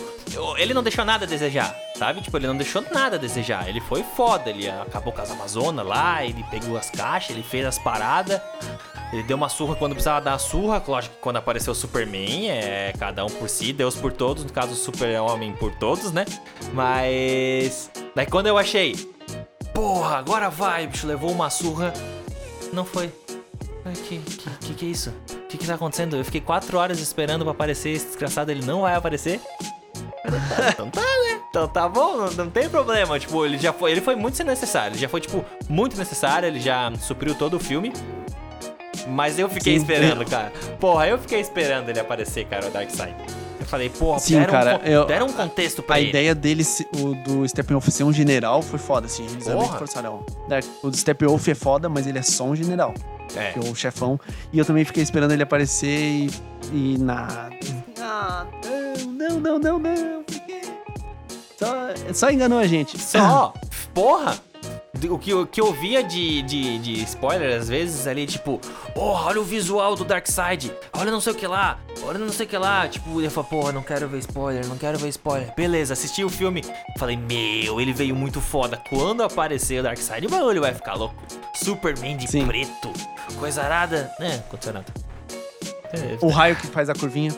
ele não deixou nada a desejar, sabe? Tipo, ele não deixou nada a desejar. Ele foi foda. Ele acabou com as Amazonas lá, ele pegou as caixas, ele fez as paradas. Ele deu uma surra quando precisava dar a surra. Lógico que quando apareceu o Superman, é cada um por si, Deus por todos. No caso, o Super-Homem por todos, né? Mas. Daí quando eu achei. porra, agora vai, bicho. Levou uma surra. Não foi. Que, que, que, que é isso? O que, que tá acontecendo? Eu fiquei quatro horas esperando pra aparecer. Esse desgraçado, ele não vai aparecer? Então tá, né? Então tá bom, não, tem problema. Tipo, ele já foi. Ele foi muito necessário. Ele já foi, tipo, muito necessário. Ele já supriu todo o filme. Mas eu fiquei Sim. esperando, cara. Porra, eu fiquei esperando ele aparecer, cara, o Darkseid. Eu falei, porra, Sim, deram, cara, um, eu- deram um contexto pra A ele. ideia dele, o do Steppenwolf ser um general, foi foda, assim. Eles Porra. forçaram. Dark- O do Steppenwolf é foda, mas ele é só um general, É. que é o chefão. E eu também fiquei esperando ele aparecer e, e nada. Ah, não, não, não, não, não. Só, só enganou a gente. Só, porra! O que, o que eu via de, de, de spoiler, às vezes, ali, tipo, porra, olha o visual do Darkseid, olha não sei o que lá, olha não sei o que lá. Tipo, eu falo, porra, não quero ver spoiler, não quero ver spoiler. Beleza, assisti o filme, falei, meu, ele veio muito foda. Quando aparecer o Darkseid, o bagulho vai ficar louco. Superman de Sim. preto, coisa arada. É, aconteceu nada. É, O raio que faz a curvinha.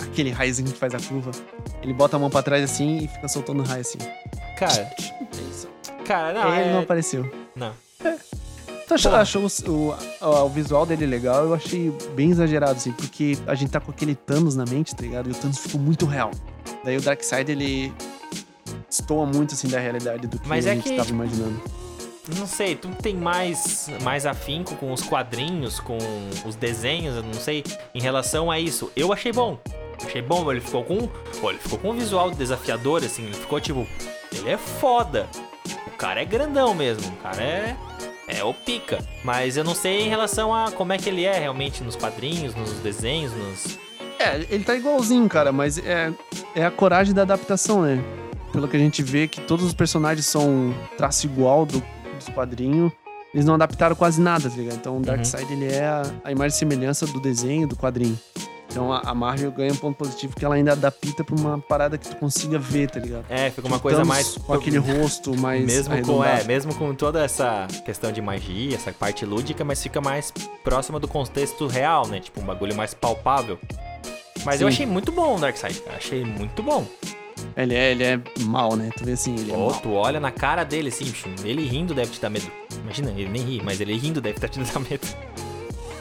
Aquele raiozinho que faz a curva. Ele bota a mão pra trás assim e fica soltando raio assim. Cara, É isso. Cara, não, ele não é... apareceu. Não. Tu achou, achou o, o, o visual dele legal? Eu achei bem exagerado, assim, porque a gente tá com aquele Thanos na mente, tá ligado? E o Thanos ficou muito real. Daí o Darkseid, ele estoa muito, assim, da realidade do que Mas a é gente que- tava imaginando. Não sei, tu tem mais, mais afinco com os quadrinhos, com os desenhos, eu não sei, em relação a isso. Eu achei bom. Achei bom, ele ficou com. Pô, ele ficou com um visual desafiador, assim, ele ficou tipo. Ele é foda. O cara é grandão mesmo. O cara é. É o pica. Mas eu não sei em relação a como é que ele é realmente nos quadrinhos, nos desenhos, nos. É, ele tá igualzinho, cara, mas é, é a coragem da adaptação, né? Pelo que a gente vê que todos os personagens são traço igual do, dos quadrinhos. Eles não adaptaram quase nada, tá ligado? Então o Darkseid, ele é a, a imagem e semelhança do desenho, do quadrinho. Então a, a Marvel ganha um ponto positivo que ela ainda adapta pra uma parada que tu consiga ver, tá ligado? É, fica uma coisa mais. Com aquele rosto mais Mesmo com, é, mesmo com toda essa questão de magia, essa parte lúdica, mas fica mais próxima do contexto real, né? Tipo, um bagulho mais palpável. Mas eu Sim. achei muito bom o Darkseid. Achei muito bom. Ele é, ele é mal, né? Tu vê assim, ele é Pô, mal. tu olha na cara dele assim, ele rindo deve te dar medo. Imagina, ele nem ri, mas ele rindo deve te dar medo.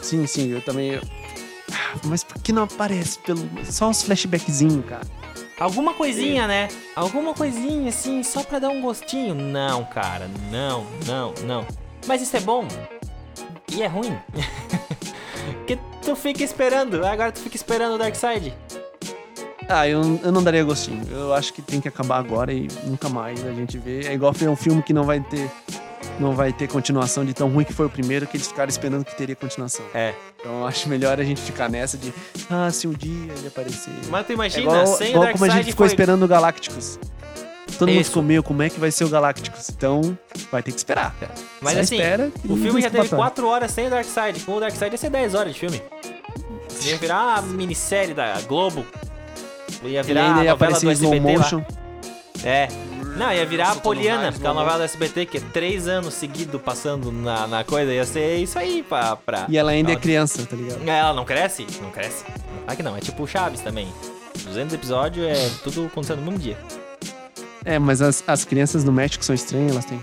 Sim, sim, eu também... Mas por que não aparece? Pelo... Só uns flashbackzinhos, cara. Alguma coisinha, né? Alguma coisinha assim, só pra dar um gostinho. Não, cara, não, não, não. Mas isso é bom. E é ruim. Porque tu fica esperando, agora tu fica esperando o Darkseid. Ah, eu, eu não daria gostinho. Eu acho que tem que acabar agora e nunca mais a gente vê. É igual foi um filme que não vai ter não vai ter continuação de tão ruim que foi o primeiro, que eles ficaram esperando que teria continuação. É. Então eu acho melhor a gente ficar nessa de, ah, se um dia ele aparecer. Mas tu É imagina, igual, sem igual o como a gente ficou foi... esperando o Galácticos. Todo mundo Isso. ficou meio, como é que vai ser o Galácticos? Então, vai ter que esperar. Mas Só assim, espera o filme já teve escapatória. 4 horas sem o Darkseid. Com o Darkseid ia ser 10 horas de filme. Ia virar uma minissérie da Globo. Ia Ele virar ainda a ia aparecer em slow SBT lá. motion. É. Não, ia virar a Poliana, raios, aquela slow novela do SBT que é 3 anos seguidos passando na, na coisa. Ia ser isso aí pra... pra... E ela ainda é criança, tá ligado? É, Ela não cresce? Não cresce. Ah que não, é tipo o Chaves também. 200 episódios é tudo acontecendo no mesmo dia. É, mas as, as crianças no México são estranhas, elas têm.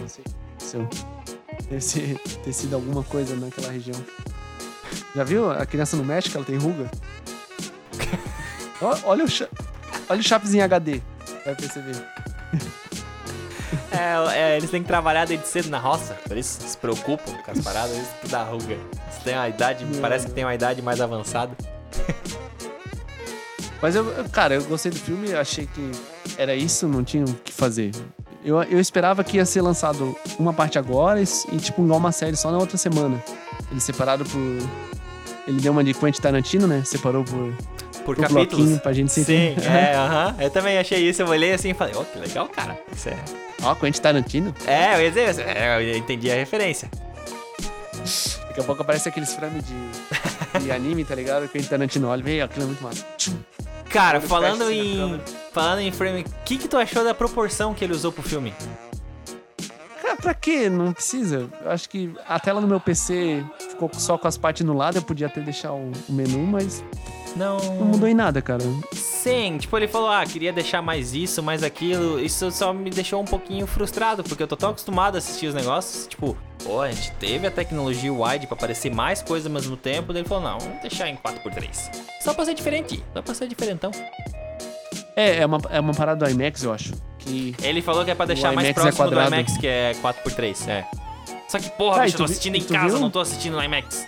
Não sei. Seu- Deve ser, ter sido alguma coisa naquela região. Já viu a criança no México? Ela tem ruga? Olha, o cha... olha o Chaves em HD. Vai perceber. É, é, eles têm que trabalhar desde cedo na roça, por isso se preocupam com as paradas, isso que dá ruga. Eles têm uma idade, Meu parece que tem uma idade mais avançada. Mas eu, cara, eu gostei do filme, achei que era isso, não tinha o que fazer. Eu, eu esperava que ia ser lançado uma parte agora e, e, tipo, igual uma série só na outra semana. Ele separado por. Ele deu uma de Quentin Tarantino, né? Separou por, Por capítulos. pra gente se Sim, é, aham. Eu também achei isso, eu olhei assim e falei, ó, que legal, cara. Isso é. Ó, Quentin Tarantino. É, eu ia dizer, é, eu entendi a referência. Daqui a pouco aparece aqueles frames de, de anime, tá ligado? Quentin Tarantino olha, veio, aquilo é muito massa. Cara, falando em. Falando em frame, o que, que tu achou da proporção que ele usou pro filme? Cara, pra quê? Não precisa. Eu acho que a tela no meu PC ficou só com as partes no lado, eu podia até deixar o, o menu, mas Não. Não mudou em nada, cara. Sim, tipo, ele falou, ah, queria deixar mais isso, mais aquilo. Isso só me deixou um pouquinho frustrado, porque eu tô tão acostumado a assistir os negócios. Tipo, pô, a gente teve a tecnologia wide pra aparecer mais coisas ao mesmo tempo. Daí ele falou, não, vamos deixar em 4x3. Só pra ser diferente, só pra ser diferentão. É, é uma, é uma parada do IMAX, eu acho. Que. Ele falou que é pra deixar mais é próximo do quadrado. IMAX, que é 4x3, é. Só que, porra, Ah, bicho, eu tô vi- assistindo em casa, viu? não tô assistindo no IMAX.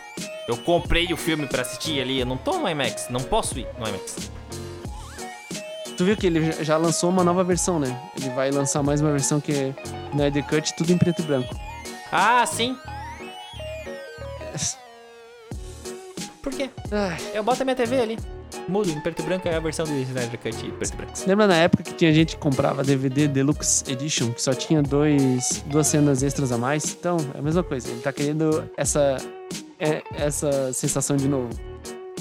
Eu comprei o filme pra assistir ali, eu não tô no IMAX, não posso ir no IMAX. Tu viu que ele já lançou uma nova versão, né? Ele vai lançar mais uma versão que é Snyder Cut, tudo em preto e branco. Ah, sim. Por quê? Ai, Eu boto a minha TV ali. Mudo, em preto e branco é a versão do Snyder Cut preto e branco. Lembra na época que tinha gente que comprava DVD Deluxe Edition, que só tinha dois, duas cenas extras a mais? Então, é a mesma coisa. Ele tá querendo essa, é- essa sensação de novo.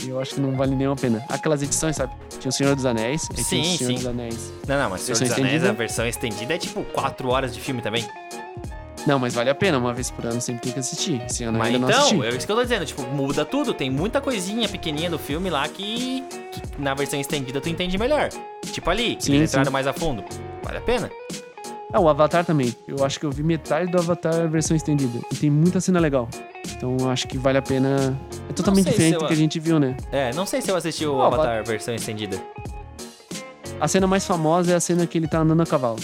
E eu acho que não vale nenhuma a pena. Aquelas edições, sabe? Tinha o Senhor dos Anéis. aí tinha Sim, o Senhor sim. dos Anéis. Não, não, mas Senhor Versão dos Anéis, estendida? a versão estendida é tipo 4 horas de filme também. Não, mas vale a pena. Uma vez por ano sempre tem que assistir. Esse ano Mas ainda não então, assisti. é isso que eu tô dizendo, tipo, muda tudo. Tem muita coisinha pequenininha do filme lá que, que na versão estendida tu entende melhor. Tipo ali, Sim, eles entraram sim. mais a fundo. Vale a pena. Ah, o Avatar também. Eu acho que eu vi metade do Avatar versão estendida. E tem muita cena legal. Então eu acho que vale a pena. É totalmente diferente eu- do que a gente viu, né? É, não sei se eu assisti o Ó, Avatar versão estendida. A cena mais famosa é a cena que ele tá andando a cavalo.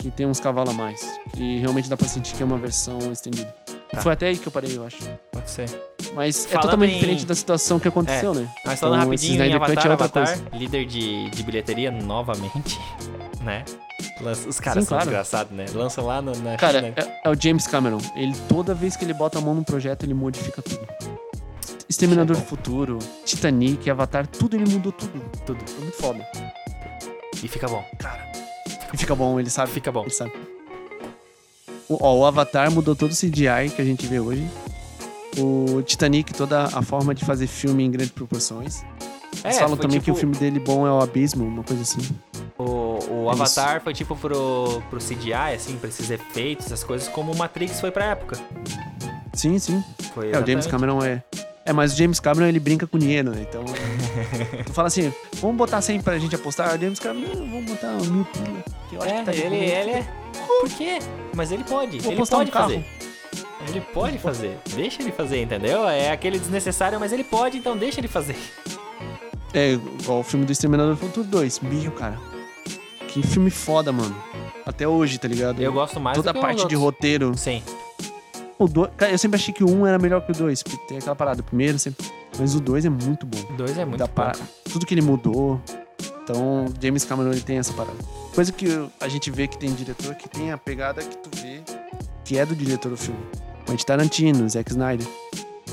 Que tem uns cavalos a mais. E realmente dá pra sentir que é uma versão estendida. Tá. Foi até aí que eu parei, eu acho. Pode ser. Mas é Falando totalmente em- diferente da situação que aconteceu, né? Mas falando Então, rapidinho em Cut Avatar, é outra Avatar, coisa. líder de, de bilheteria novamente, né? Lança- Os caras Sim, são claro. desgraçados, né? Lançam lá no, na Cara, China. é, é o James Cameron. Ele, toda vez que ele bota a mão num projeto, ele modifica tudo. Exterminador do Futuro, Titanic, Avatar, tudo ele mudou tudo. Tudo. Foi muito foda. E fica bom. E fica bom, ele sabe. Fica bom. Ele sabe. O, ó, o Avatar mudou todo o CGI que a gente vê hoje. O Titanic, toda a forma de fazer filme em grandes proporções. Eles falam também que o tipo- filme dele bom é o Abismo, uma coisa assim. O, o Eles- Avatar foi tipo pro, pro CGI, assim, pra esses efeitos, essas coisas, como o Matrix foi pra época. Sim, sim. Foi É, o James. Cameron é. É, mas o James Cameron ele brinca com dinheiro, né? Então. tu fala assim, vamos botar 100 pra gente apostar. O James Cameron, vamos botar mil pila. Que eu acho É, que tá ele, boa." ele é. Por quê? Mas ele pode. Vou ele um pode carro. fazer. Ele pode fazer. Deixa ele fazer, entendeu? É aquele desnecessário, mas ele pode, então deixa ele fazer. É, igual o filme do Exterminador do Futuro 2. Meu, cara. Que filme foda, mano. Até hoje, tá ligado? Eu gosto mais Toda do a que parte os de roteiro. Sim. O dois, cara, eu sempre achei que o 1 era melhor que o 2, porque tem aquela parada. O primeiro sempre. Mas o 2 é muito bom. O dois é muito Dá bom. Tudo que ele mudou. Então, James Cameron ele tem essa parada. Coisa que a gente vê que tem diretor que tem a pegada que tu vê que é do diretor do filme. Quentin Tarantino, Zack Snyder.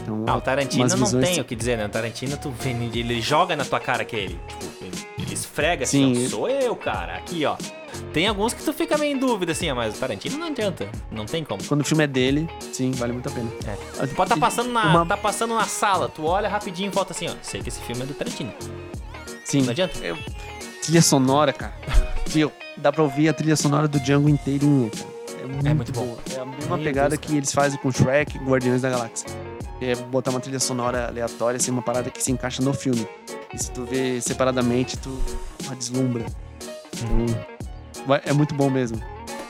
Então, Ah, o Tarantino não tem o que dizer, né? O Tarantino, tu ele joga na tua cara que é ele. Tipo, ele, ele esfrega assim, Sim. ó, sou eu, cara. Aqui, ó. Tem alguns que tu fica meio em dúvida, assim, mas o Tarantino não adianta. Não tem como. quando o filme é dele, sim, vale muito a pena. É. Pode tá passando na, Uma- tá passando na sala, tu olha rapidinho e volta assim, ó. Sei que esse filme é do Tarantino. Sim. Não adianta. Trilha sonora, cara. Tio, dá pra ouvir a trilha sonora do Django inteirinha, cara. É muito, muito bom. boa. É a mesma Meu pegada Deus, que eles fazem com Shrek e Guardiões da Galáxia. É botar uma trilha sonora aleatória, assim, uma parada que se encaixa no filme. E se tu vê separadamente, tu ah, deslumbra. Então, é muito bom mesmo.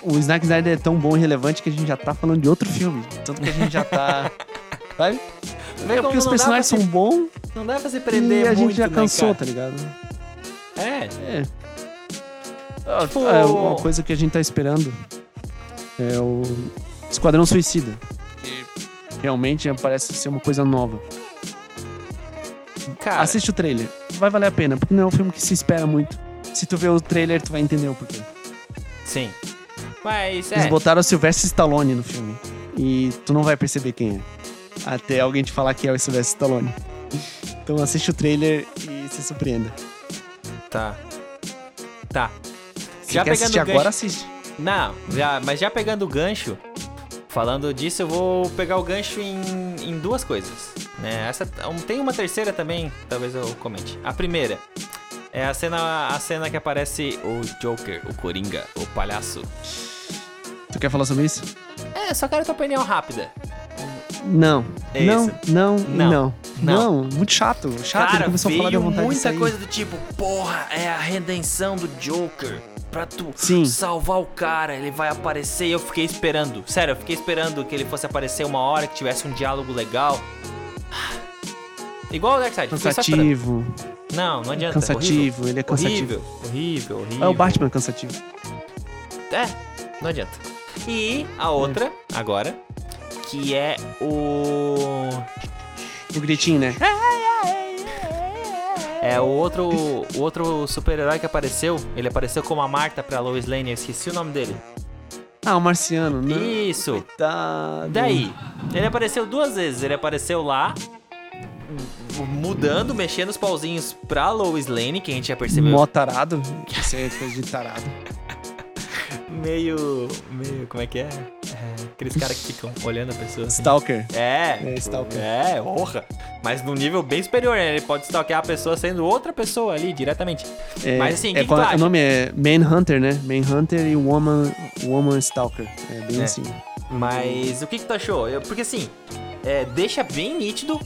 O Snack Snyder é tão bom e relevante que a gente já tá falando de outro filme. Tanto que a gente já tá. Sabe? Vê É porque os personagens são bons Não dá pra se e prender a gente muito, já né, cansou, cara? tá ligado? É. É. Ah, Tipo- é, uma coisa que a gente tá esperando é o Esquadrão Suicida. Que realmente parece ser uma coisa nova. Cara, Assiste o trailer. Vai valer a pena, porque não é um filme que se espera muito. Se tu ver o trailer, tu vai entender o porquê. sim. Mas, Eles é. botaram o Sylvester Stallone no filme. E tu não vai perceber quem é. Até alguém te falar que é o Sylvester Stallone. Então assiste o trailer e se surpreenda. Tá. Tá. Se Já quer pegando gancho- agora, assiste. Não, já, mas já pegando o gancho, falando disso, eu vou pegar o gancho em, em duas coisas. Né? Essa, tem uma terceira também, talvez eu comente. A primeira é a cena, a cena que aparece o Joker, o Coringa, o palhaço. Tu quer falar sobre isso? É, só quero tua opinião rápida. Não. É não, não, Não. não, Não. Muito chato. Chato. ele Cara, começou a falar da vontade de muita coisa do tipo, porra, é a redenção do Joker. Pra tu Sim. salvar o cara, ele vai aparecer. E eu fiquei esperando. Sério, eu fiquei esperando que ele fosse aparecer uma hora, que tivesse um diálogo legal. Igual o Darkseid. Cansativo. Não, não adianta. Cansativo, ele é cansativo. Horrível, horrível, horrível. É o Batman cansativo. É, não adianta. E a outra, agora, que é o. O gritinho, né? É o outro, o outro super-herói que apareceu. Ele apareceu como a Marta pra Lois Lane. Eu esqueci o nome dele. Ah, o Marciano. Não. Isso. Coitado. Daí, ele apareceu duas vezes. Ele apareceu lá, mudando, mexendo os pauzinhos pra Lois Lane, que a gente já percebeu. Mó tarado. Isso é coisa de tarado. Meio. meio. como é que é? É aqueles caras que ficam olhando a pessoa assim. Stalker. É, É, stalker. É, honra. Mas num nível bem superior, né? Ele pode stalkear a pessoa sendo outra pessoa ali, diretamente. É, Mas assim, o é, que que qual- tu acha? O nome é Manhunter, né? Manhunter e Woman, Woman Stalker. É bem É. assim. Mas o que, que tu achou? Eu- porque assim, é, deixa bem nítido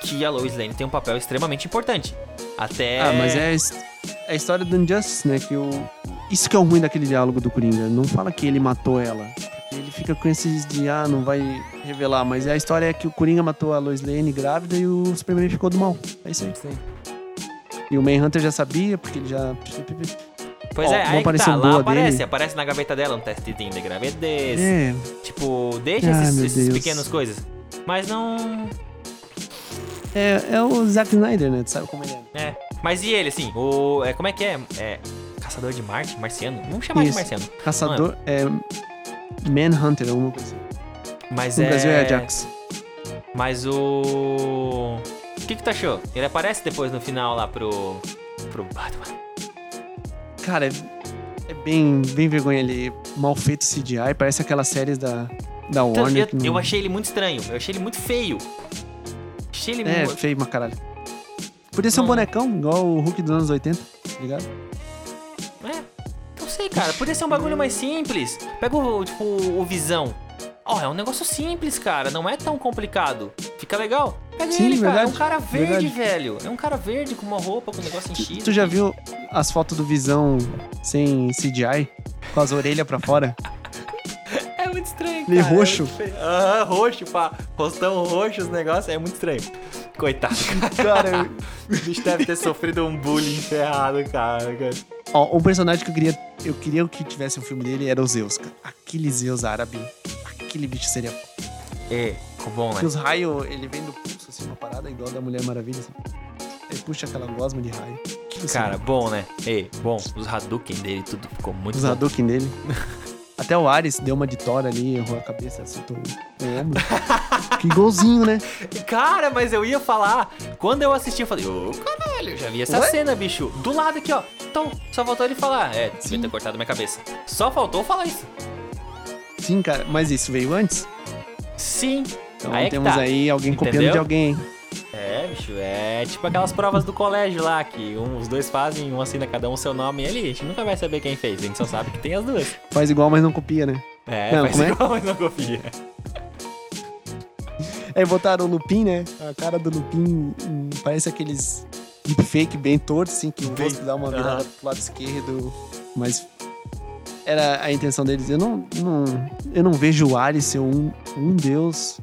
que a Lois Lane tem um papel extremamente importante. Até. Ah, mas é a, é a história do Injustice, né? Que o... Isso que é o ruim daquele diálogo do Coringa. Não fala que ele matou ela. Fica com esses de, ah, não vai revelar. Mas a história é que o Coringa matou a Lois Lane grávida e o Superman ficou do mal. É isso aí. Sim. E o Manhunter já sabia, porque ele já... Pois Ó, é, aí que tá, lá aparece, dele. aparece na gaveta dela um testezinho de gravidez. É, Tipo, deixa Ai, esses, esses pequenas coisas. Mas não. é, é o Zack Snyder, né? Tu sabe como ele é. É. Mas e ele, assim, o. É, como é que é? É. Caçador de Marte? Marciano? Vamos chamar de Isso. Marciano. Caçador é... Manhunter, alguma coisa assim. Mas No é. Brasil é Ajax. Mas o. O que, que tu achou? Ele aparece depois no final lá pro. pro Batman. Cara, é, é bem, bem vergonha ele. Mal feito CGI. Parece aquelas séries da, da Então, Warner. eu, não- eu achei ele muito estranho. Eu achei ele muito feio. Achei ele É, muito. feio pra caralho. Podia ser um Não. bonecão, igual o Hulk dos anos 80, tá ligado? É, não sei, cara. Podia ser um bagulho mais simples. Pega o, tipo, o Visão. Ó, é um negócio simples, cara. Não é tão complicado. Fica legal. Pega Sim, ele, cara. É um verdade, cara verde, verdade. velho. É um cara verde com uma roupa, com um negócio enchido. Tu já viu as fotos do Visão sem CGI? Com as orelhas pra fora? É muito estranho, Ele cara. roxo. É muito feio. Aham, roxo, pá. Rostão roxo, os negócios. É muito estranho. Coitado, cara. Cara, O bicho deve ter sofrido um bullying ferrado, cara. ó, um personagem que eu queria. Eu queria que tivesse um filme dele era o Zeus, cara. Aquele Zeus árabe. Aquele bicho seria. É, ficou bom, né? Porque os raios, ele vem do pulso, assim, uma parada igual da Mulher Maravilha, assim. Ele puxa aquela gosma de raio. Que Cara, bom, né? Ei, bom. Os Hadouken dele, tudo ficou muito Os bom. Hadouken dele. Até o Ares deu uma de Thor ali, errou a cabeça, acertou o ombro. que golzinho, né? Cara, mas eu ia falar. Quando eu assisti, eu falei, ô caralho, eu já vi essa Ué? cena, bicho. Do lado aqui, ó. Então, só faltou ele falar. É, devia ter cortado minha cabeça. Só faltou falar isso. Sim, cara, mas isso veio antes. Sim. Então Aí é temos tá. aí alguém copiando Entendeu? de alguém, hein? É, bicho, é tipo aquelas provas do colégio lá, que um, os dois fazem, um assina cada um seu nome ali. A gente nunca vai saber quem fez, a gente só sabe que tem as duas. Faz igual, mas não copia, né? É, Não, faz é? igual, mas não confia. Aí botaram o Lupin, né? A cara do Lupin hum, parece aqueles deepfake bem tortos, assim, que o rosto dá uma virada Aham. pro lado esquerdo. Mas era a intenção deles. Eu não, não, eu não vejo o Ares ser um, um deus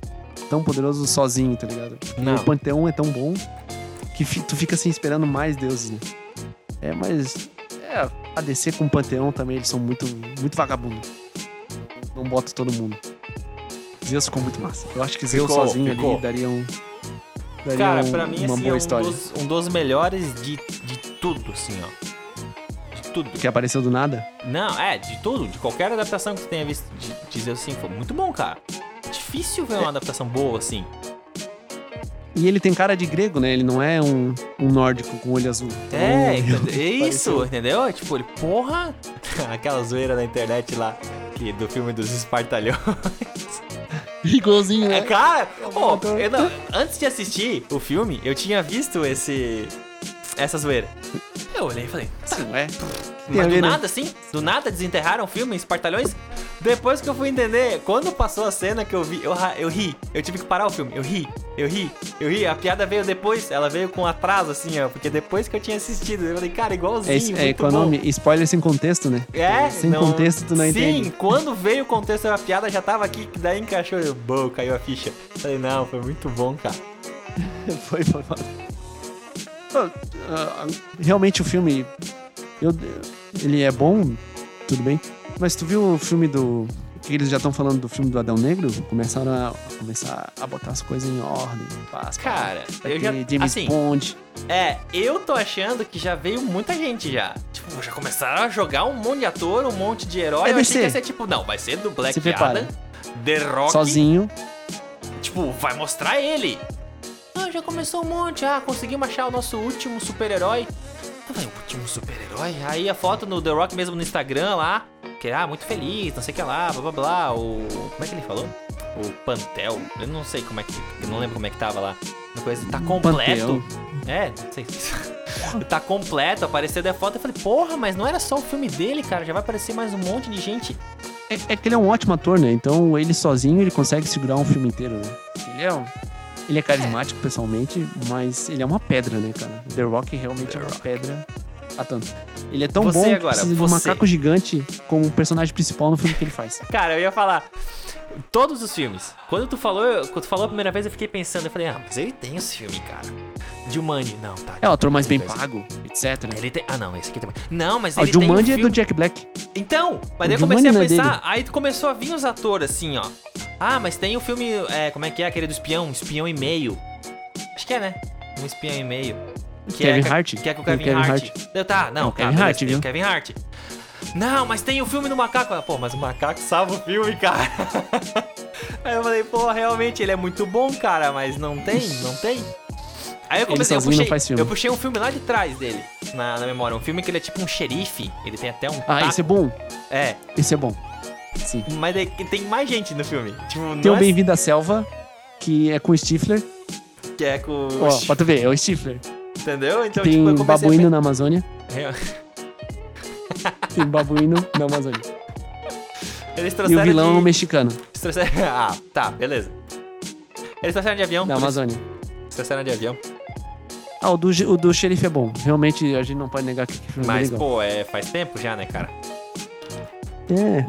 tão poderoso sozinho, tá ligado? Porque Não. O Panteão é tão bom que tu fica assim esperando mais deuses, né? É, mas é, a DC com o Panteão também, eles são muito, muito vagabundos. Não bota todo mundo. Zeus ficou muito massa. Eu acho que Zeus Ficou, sozinho ficou. ali daria um. Daria Cara, um- pra mim, uma assim, é boa um história. dos, um dos melhores de, de tudo, assim, ó. De tudo. Que apareceu do nada. Não, é, de tudo, de qualquer adaptação que você tenha visto, de, dizer assim, foi muito bom, cara. Difícil ver uma adaptação boa, assim. E ele tem cara de grego, né? Ele não é um, um nórdico com olho azul. É, Então, entende- é isso, pareceu. entendeu? Tipo, ele, porra, aquela zoeira na internet lá, que, do filme dos espartalhões. Igualzinho, É, né? cara, ó, ator. eu não- antes de assistir o filme, eu tinha visto esse, essa zoeira. Eu olhei e falei, tá, Sim, é. Tem a mas do nada, assim, do nada desenterraram o filme Espartalhões? Depois que eu fui entender, quando passou a cena que eu vi, eu, eu ri. Eu tive que parar o filme. Eu ri, eu ri, eu ri. A piada veio depois, ela veio com atraso, assim, ó. Porque depois que eu tinha assistido, eu falei, cara, igualzinho. É, isso- é muito é o bom. nome? Spoiler sem contexto, né? É, Sem não- contexto tu não Sim, entende. quando veio o contexto da piada já tava aqui, que daí encaixou e bom, caiu a ficha. Falei, não, foi muito bom, cara. foi, foi, foi. Ah, ah, Realmente o filme. eu- ele é bom, tudo bem. Mas tu viu o filme do. Que eles já estão falando do filme do Adão Negro? Começaram a, começar a botar as coisas em ordem. Paz, Cara, eu já. James assim, Bond. É, eu tô achando que já veio muita gente já. Tipo, já começaram a jogar um monte de ator, um monte de herói. É eu achei que ia ser tipo, não, vai ser do Black Se prepara. Adam, The Rock. Sozinho. Tipo, vai mostrar ele. Ah, já começou um monte. Ah, conseguimos achar o nosso último super-herói. Eu falei, último super-herói? Aí a foto no The Rock mesmo no Instagram lá. Que, ah, muito feliz, não sei o que lá, blá blá blá. O. Como é que ele falou? O Pantel. Eu não sei como é que. Eu não lembro como é que tava lá. Uma coisa, tá completo. É, não sei. tá completo, apareceu da foto. Eu falei, porra, mas não era só o filme dele, cara. Já vai aparecer mais um monte de gente. É, é que ele é um ótimo ator, né? Então ele sozinho ele consegue segurar um filme inteiro, né? Ele é um. Ele é carismático pessoalmente, mas ele é uma pedra, né, cara? The Rock realmente The é uma Rock. pedra a tanto. Ele é tão Você bom que agora, precisa de um você. macaco gigante como personagem principal no filme que ele faz. Cara, eu ia falar. Todos os filmes. Quando tu falou, quando tu falou a primeira vez, eu fiquei pensando, eu falei, ah, mas ele tem esse filme, cara. Jumanji, não, tá. É o ator mais bem pago, etc. Ele tem. Ah, não, esse aqui também. Não, mas Ah, o ele tem. um Jumanji é filme... do Jack Black. Então, mas daí eu O comecei a é pensar, aí tu começou a vir os atores assim, ó. Ah, mas tem o filme, é, como é que é aquele do espião? Um espião e meio. Acho que é, né? Um espião e meio. Que Kevin é, Hart? Que é com o Kevin, o Kevin Hart. Eu, tá, É não, o tá, Kevin beleza, Hart, viu? o Kevin Hart. Não, mas tem o filme do macaco. Pô, mas o macaco salva o filme, cara. Aí eu falei, pô, realmente ele é muito bom, cara, mas não tem, não tem. Aí eu comecei, eu puxei, eu puxei um filme lá de trás dele, na, na memória. Um filme que ele é tipo um xerife, ele tem até um Ah, taco. esse é bom. É, Esse é bom. Sim. mas é tem mais gente no filme. Tipo, Tem o é Bem-vindo à Selva, que é com o Stifler. que é com. Ó, pra tu ver, é o Stifler. Entendeu? Então, Tem tipo, eu comecei babuíno a... na Amazônia. pe- Tem babuíno na Amazônia. Eles E o vilão é de... mexicano, Eles trouxeram... Ah, tá, beleza. Eles trouxeram de avião. isso- Amazônia. Eles trouxeram de avião. Ah, o do, o do xerife é bom. Realmente, a gente não pode negar que o filme é Mas, legal. pô, é, faz tempo já, né, cara? É,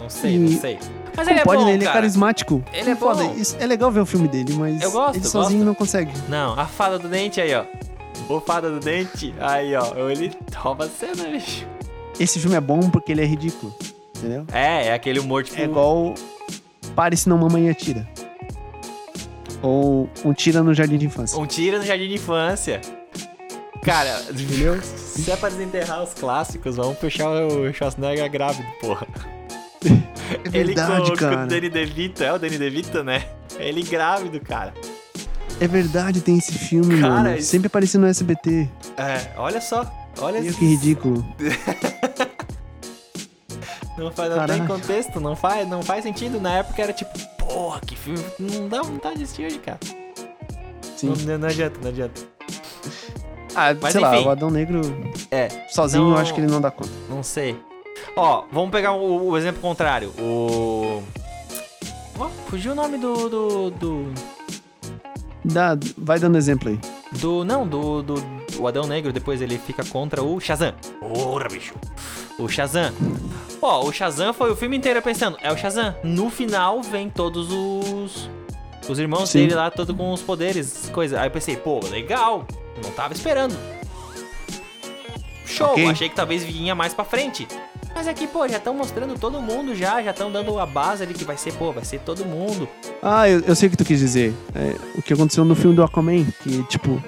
Não sei, E- não sei. Mas não ele é pode, bom, né? Ele é cara. carismático. Ele é Foda, bom. isso- é legal ver o filme dele, mas Eu gosto, ele sozinho gosto. não consegue. Não, a fada do dente aí, ó. O fada do dente. Aí, ó. Ele rouba a cena, bicho. Esse filme é bom porque ele é ridículo, entendeu? É, é aquele humor, tipo... É igual Pare senão mamãe atira. Ou um tira no jardim de infância. Um tiro no jardim de infância. Cara, Entendeu? se é pra desenterrar os clássicos, vamos puxar o Schwarzenegger grávido, porra. É Ele verdade, com, com o cara. Danny DeVito, é o Danny DeVito, né? Ele grávido, cara. É verdade, tem esse filme, Cara, mano. isso- Sempre aparecendo no SBT. É, olha só. Olha Meu, que ridículo. Não, faz, não tem Caralho. contexto, não faz, não faz sentido. Na época era tipo, porra, que filme. Não dá vontade de assistir hoje, cara. Sim. Não, não adianta, não adianta. Ah, Mas sei lá, enfim. o Adão Negro É, sozinho Não- eu acho que ele não dá conta. não sei. Ó, vamos pegar o, o exemplo contrário. O. Ó, fugiu o nome do. do. do. Dá, vai dando exemplo aí. do- não, do, do. O Adão Negro, depois ele fica contra o Shazam. Porra, bicho. O Shazam. Ó, o Shazam foi o filme inteiro pensando, é o Shazam. No final vem todos os. Os irmãos Sim. dele lá, todo com os poderes, coisa. Aí eu pensei, pô, legal. Não tava esperando. Show, Ok. achei que talvez vinha mais pra frente. Mas aqui, pô, já estão mostrando todo mundo já, já estão dando a base ali que vai ser, pô, vai ser todo mundo. Ah, eu, eu sei o que tu quis dizer. É, o que aconteceu no filme do Aquaman, que, tipo,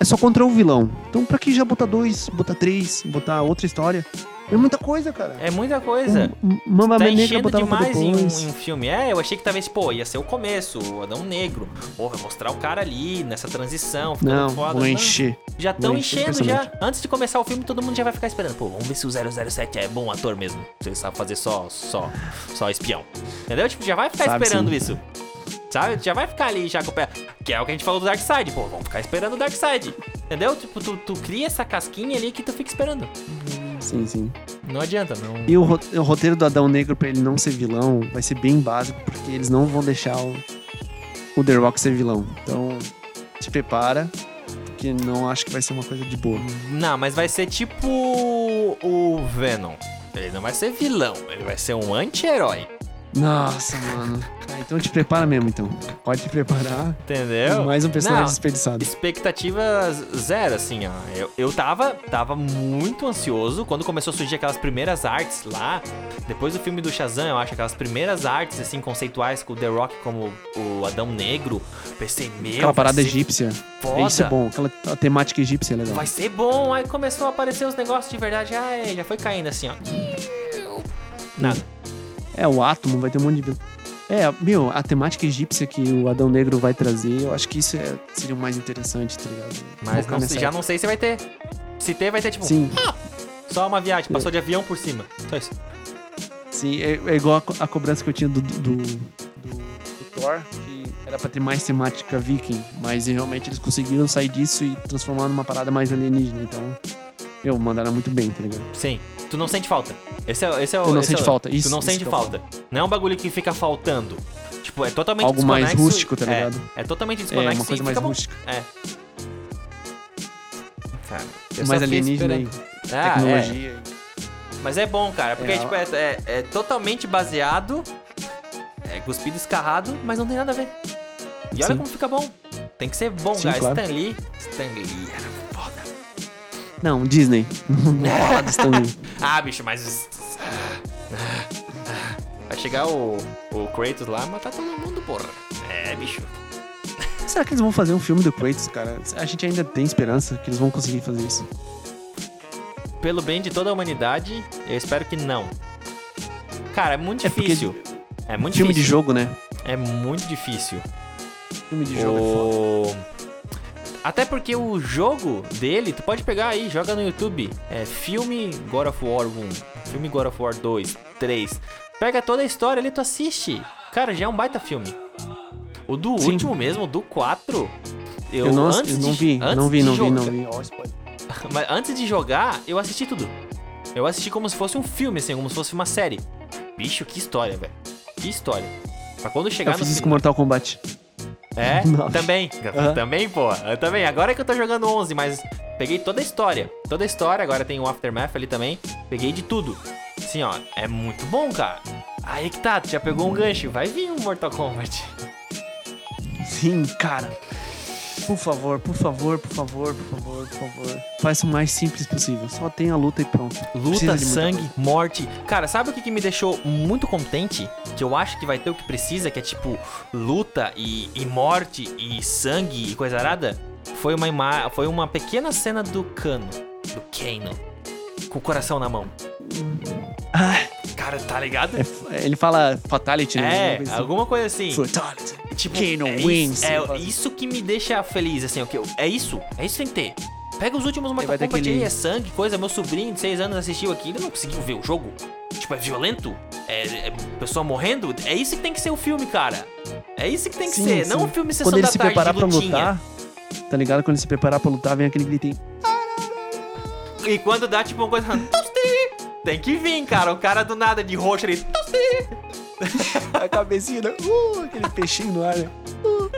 é só contra o vilão. Então pra que já botar dois, botar três, botar outra história? É muita coisa, cara. É muita coisa. Um- Mamba Tá Negra enchendo demais em um, em um filme. É, eu achei que talvez, pô, ia ser o começo, o Adão Negro. Vai mostrar o cara ali, nessa transição, ficando Não, foda. vou encher. Já estão enchendo já. Antes de começar o filme, todo mundo já vai ficar esperando. Pô, vamos ver se o 007 é bom ator mesmo. Se ele sabe fazer só, só, só espião. Entendeu? Tipo, já vai ficar Sabe esperando sim. isso. Sabe? Já vai ficar ali já com o pé. Que é o que a gente falou do Darkseid. Pô, vamos ficar esperando o Darkseid. Entendeu? Tipo, tu, tu cria essa casquinha ali que tu fica esperando. Sim, sim. Não adianta, não. E o, o roteiro do Adão Negro pra ele não ser vilão vai ser bem básico, porque eles não vão deixar o, o The Rock ser vilão. Então, se prepara, porque não acho que vai ser uma coisa de boa. Não, mas vai ser tipo o Venom. Ele não vai ser vilão, ele vai ser um anti-herói. Nossa, mano. Ah, então te prepara mesmo, então. Pode te preparar. Entendeu? Mais um personagem Não, desperdiçado. Expectativa zero, assim, ó. Eu, eu tava, tava muito ansioso quando começou a surgir aquelas primeiras artes lá. Depois do filme do Shazam, eu acho, aquelas primeiras artes, assim, conceituais com o The Rock como o Adão Negro. Pensei, meu. Aquela parada egípcia. Foda. Isso é bom. Aquela temática egípcia é legal. Vai ser bom. Aí começou a aparecer os negócios de verdade. Ai, já foi caindo assim, ó. Nada. É, o átomo vai ter um monte de vilão. É, meu, a temática egípcia que o Adão Negro vai trazer, eu acho que isso é- seria o mais interessante, tá ligado? Mas não já não sei se vai ter. Se ter, vai ter tipo Sim, só uma viagem, passou de avião por cima. Só isso. sim. É, é igual a, co- a cobrança que eu tinha do, do, do, do Thor, que era pra ter mais temática viking, mas realmente eles conseguiram sair disso e transformar numa parada mais alienígena, então... Meu, mandaram muito bem, tá ligado? Sim. Tu não sente falta. Esse é, esse é o. Tu não é sente o- falta, isso, Tu não isso sente eu falta. Não é um bagulho que fica faltando. Tipo, é totalmente Algo mais rústico, tá é, ligado? É, totalmente É, desconexo uma coisa mais bom. rústica. É. Cara, eu Mais alienígena aí. Ah, Tecnologia. é. Mas é bom, cara, porque É, tipo, é, é- é totalmente baseado, é cuspido escarrado, mas não tem nada a ver. E olha Sim. como fica bom. Tem que ser bom, Sim, cara. claro. Stan Lee. Stan Lee era. Não, Disney. Ah, bicho, mas. Vai chegar o, o Kratos lá e matar todo mundo, porra. É, bicho. Será que eles vão fazer um filme do Kratos, cara? A gente ainda tem esperança que eles vão conseguir fazer isso. Pelo bem de toda a humanidade, eu espero que não. Cara, é muito É difícil. É muito filme de difícil. jogo, né? É muito difícil. Filme de jogo é foda. Até porque o jogo dele, tu pode pegar aí, joga no YouTube. É filme God of War 1, filme God of War 2, 3. Pega toda a história ali, tu assiste. Cara, já é um baita filme. O do Sim. último mesmo, o do 4. Eu, Eu, não, antes eu não de- vi, antes não vi, de não vi, jogar- não vi. Mas antes de jogar, eu assisti tudo. Eu assisti como se fosse um filme, assim, como se fosse uma série. Bicho, que história, velho. Que história. Pra quando chegar Eu no fiz isso com Mortal Kombat. É, Não. também. Também, pô. Eu também. Agora que eu tô jogando 11, mas peguei toda a história. Toda a história. Agora tem o Aftermath ali também. Peguei de tudo. Assim, ó. É muito bom, cara. Aí que tá. Tu já pegou um gancho. Vai vir um Mortal Kombat. Sim, cara. Por favor, por favor, por favor, por favor, por favor. Faz o mais simples possível. Só tem a luta e pronto. Luta, sangue, morte. Cara, sabe o que, que me deixou muito contente? Que eu acho que vai ter o que precisa, que é tipo luta e, e morte e sangue e coisa arada? Foi uma, ima foi uma pequena cena do Cano, do Kano, com o coração na mão. Ah, Cara, tá ligado? é ele fala fatality, né? É, Alguma coisa assim. alguma coisa assim. Fatality. Tipo, é wins. Isso, é isso que me deixa feliz, assim, o que eu- é isso, é isso tem que ter. Pega os últimos Mortal Kombat aquele- aí, é sangue, coisa. Meu sobrinho de 6 anos assistiu aquilo e não conseguiu ver o jogo. Tipo, é violento? É, é pessoa morrendo? É isso que tem que ser o filme, cara. É isso que tem que Sim, ser, sim. não um filme sessão Quando ele se preparar pra lutar, tá ligado? Quando ele se preparar pra lutar, vem aquele gritinho. E quando dá tipo uma coisa... Tem que vir, cara. O cara do nada de roxo ali... A cabecinha, né? uh, aquele peixinho no ar. né? Uh.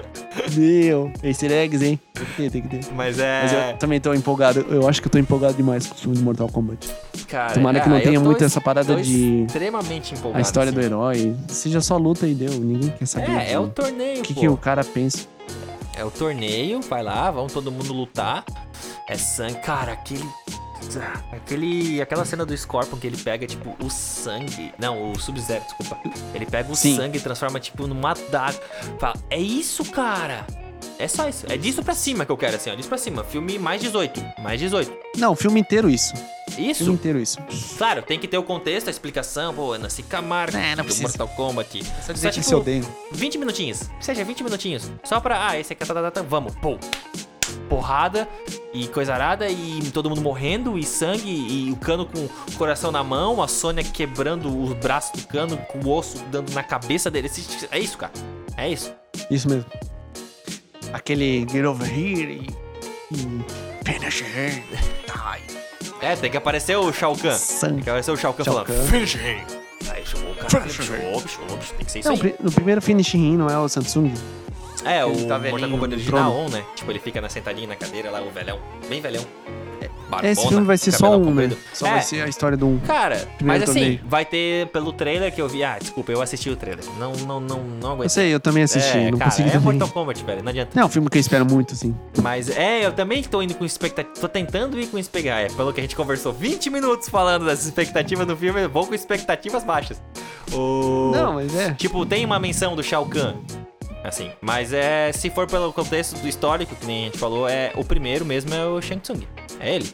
Meu, easter eggs, hein? Tem que ter, tem que ter. Mas é... Mas eu também tô empolgado. Eu acho que eu tô empolgado demais com o filme de Mortal Kombat. Cara, Tomara que ah, não tenha muito es- essa parada tô de extremamente empolgado. a história assim. do herói. Seja só luta e deu. Ninguém quer saber. É, é o de- torneio, o que, que o cara pensa. É o torneio, vai lá, vamos todo mundo lutar. É sangue. Cara, aquele. Aquele. Aquela cena do Scorpion que ele pega, tipo, o sangue. Não, o Sub-Zero, desculpa. Ele pega o Sim. sangue e transforma, tipo, numa daga. Fala, é isso, cara. É só isso. É disso pra cima que eu quero, assim, ó. Disso pra cima. Filme mais 18. Mais 18. Não, o filme inteiro isso. O filme Isso, inteiro isso. claro, tem que ter o contexto, a explicação. Pô, Nancy Camargo, É, não do. Mortal Kombat. Só dizer que tipo, se odeiam. 20 minutinhos. Seja 20 minutinhos. Só pra. Ah, esse aqui tá, tá, tá, tá, vamos, pô. Porrada e coisa arada e todo mundo morrendo e sangue e o cano com o coração na mão, a Sônia quebrando os braços do cano com o osso dando na cabeça dele. Esse- É isso, cara. É isso. Isso mesmo. Aquele get over here e. e finish her. Die. É, tem que aparecer o Shao Kahn. Sangue. Tem que aparecer o Shao Kahn Shao falando. Kahn. Finish him. Aí chamou o cara. Finish Bicho, him. tem que ser isso Não, aí. no primeiro finishing não é o Samsung? É, o tá Mortal velhinho Kombat no original trono. 1, né? Tipo, ele fica na sentadinha na cadeira lá, o velhão. Bem velhão. Esse filme vai ser só um, né? Só É, vai ser a história do um. Cara, mas assim, torneio. vai ter pelo trailer que eu vi. Ah, desculpa, eu assisti o trailer. Não, não, não, não aguento. Eu sei, eu também assisti, é, não cara, consegui é também. Mortal Kombat, velho, não adianta. Não, é um filme que eu espero muito, assim. Mas é, eu também tô indo com expectativa. Tô tentando ir com expectativa. É, pelo que a gente conversou 20 minutos falando das expectativas do filme, eu vou com expectativas baixas. O... Não, mas é. Tipo, tem uma menção do Shao Kahn. Assim, mas é. Se for pelo contexto do histórico, que nem a gente falou, é. O primeiro mesmo é o Shang Tsung. É ele.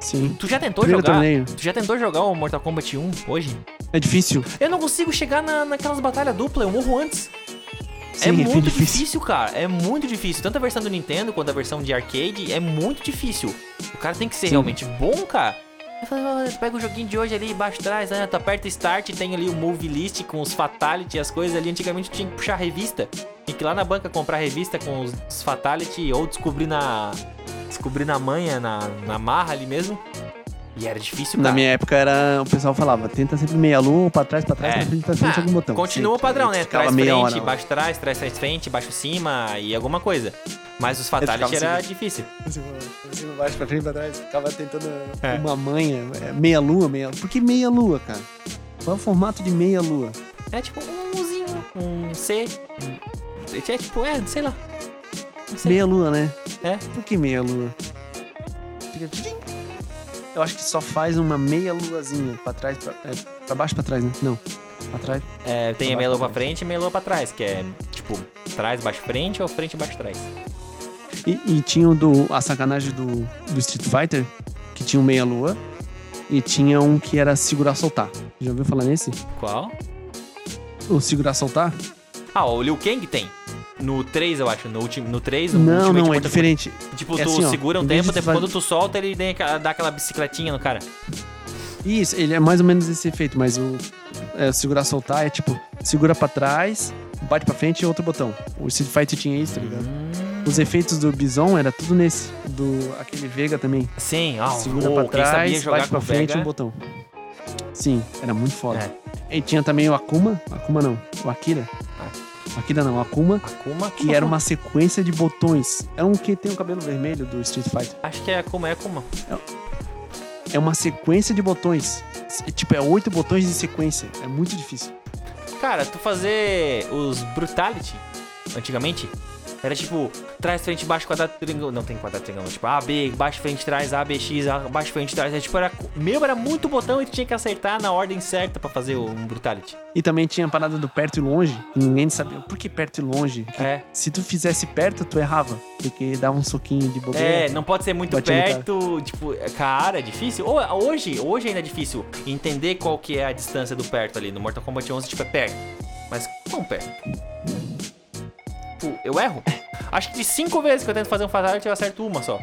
Sim. Tu já tentou Primeiro jogar. torneio. Tu já tentou jogar o Mortal Kombat 1 hoje? É difícil. Eu não consigo chegar na, naquelas batalhas duplas, eu morro antes. Sim, é bem muito difícil. difícil. cara. É muito difícil. Tanto a versão do Nintendo quanto a versão de arcade é muito difícil. O cara tem que ser Sim. realmente bom, cara. Eu falei, "Ah, tu pega o joguinho de hoje ali embaixo atrás, né? Tu aperta Start, tem ali o Move List com os Fatality e as coisas ali. Antigamente tinha que puxar revista. Tinha que ir lá na banca comprar revista com os Fatality ou descobrir na. Descobrir na manha, na, na marra ali mesmo. E era difícil, cara. Na minha época era. O pessoal falava, tenta sempre meia lua, pra trás, pra trás, É. pra frente, pra frente, Ah, algum botão. Continua o padrão, né? Trás meia frente, hora baixo trás, trás trás frente, baixo cima e alguma coisa. Mas os Fatality era assim. difícil. Você não baixo pra frente, pra trás. Ficava tentando É. uma manha. é, Meia lua, meia Por que meia lua, cara? Qual é o formato de meia lua? É tipo um Uzinho, um C. É tipo, é, sei lá. Sei. Meia lua, né? É. Por que meia lua? Fica. Eu acho que só faz uma meia luazinha pra trás, pra, é, pra baixo, pra trás, né? Não. Pra trás. É, tem a Pra meia lua baixo, pra frente e meia lua pra trás, que é tipo, trás, baixo, frente ou frente, baixo, trás. E, e tinha o do, a sacanagem do, do Street Fighter, que tinha um meia lua. E tinha um que era segurar soltar. Já ouviu falar nesse? Qual? O segurar soltar? Ah, o Liu Kang tem. No 3, eu acho. No, último, no 3, no Não, não, é Mortal diferente. Kombat. Tipo, É tu assim, segura um tempo, de depois quando tu solta, ele dá aquela bicicletinha no cara. Isso, ele é mais ou menos esse efeito, mas o é, segurar soltar é tipo, segura pra trás, bate pra frente e outro botão. O Street Fighter tinha isso, tá ligado? Hum, Os efeitos do Bison era tudo nesse. Do aquele Vega também. Sim, ó. Segura oh, pra trás, bate pra frente Vega, e um botão. Sim, era muito foda. É. E tinha também o Akuma. Akuma não, o Akira. Akira não, o Akuma. Akuma, Que era uma sequência de botões. É um que tem o cabelo vermelho do Street Fighter. Acho que é Akuma, é Akuma. É uma sequência de botões. É, Tipo, é oito botões de sequência. É muito difícil. Cara, tu fazer os Brutality, antigamente, era tipo, trás, frente, baixo, quadrado, triângulo. Não tem quadrado, triângulo. Tipo, A, B, baixo, frente, trás, A, B, X, A, baixo, frente, trás. É, tipo, era, meu, era muito botão e tu tinha que acertar na ordem certa pra fazer o um Brutality. E também tinha a parada do perto e longe. que Ninguém sabia. Por que perto e longe? É. Se tu fizesse perto, tu errava. Porque dava um soquinho de bobeira. É, não pode ser muito perto, tipo, cara, é difícil. Hoje, hoje ainda é difícil entender qual que é a distância do perto ali. No Mortal Kombat 11, tipo, é perto. Mas quão perto? Tipo, eu erro? Acho que de cinco vezes que eu tento fazer um Fatality, eu acerto uma só.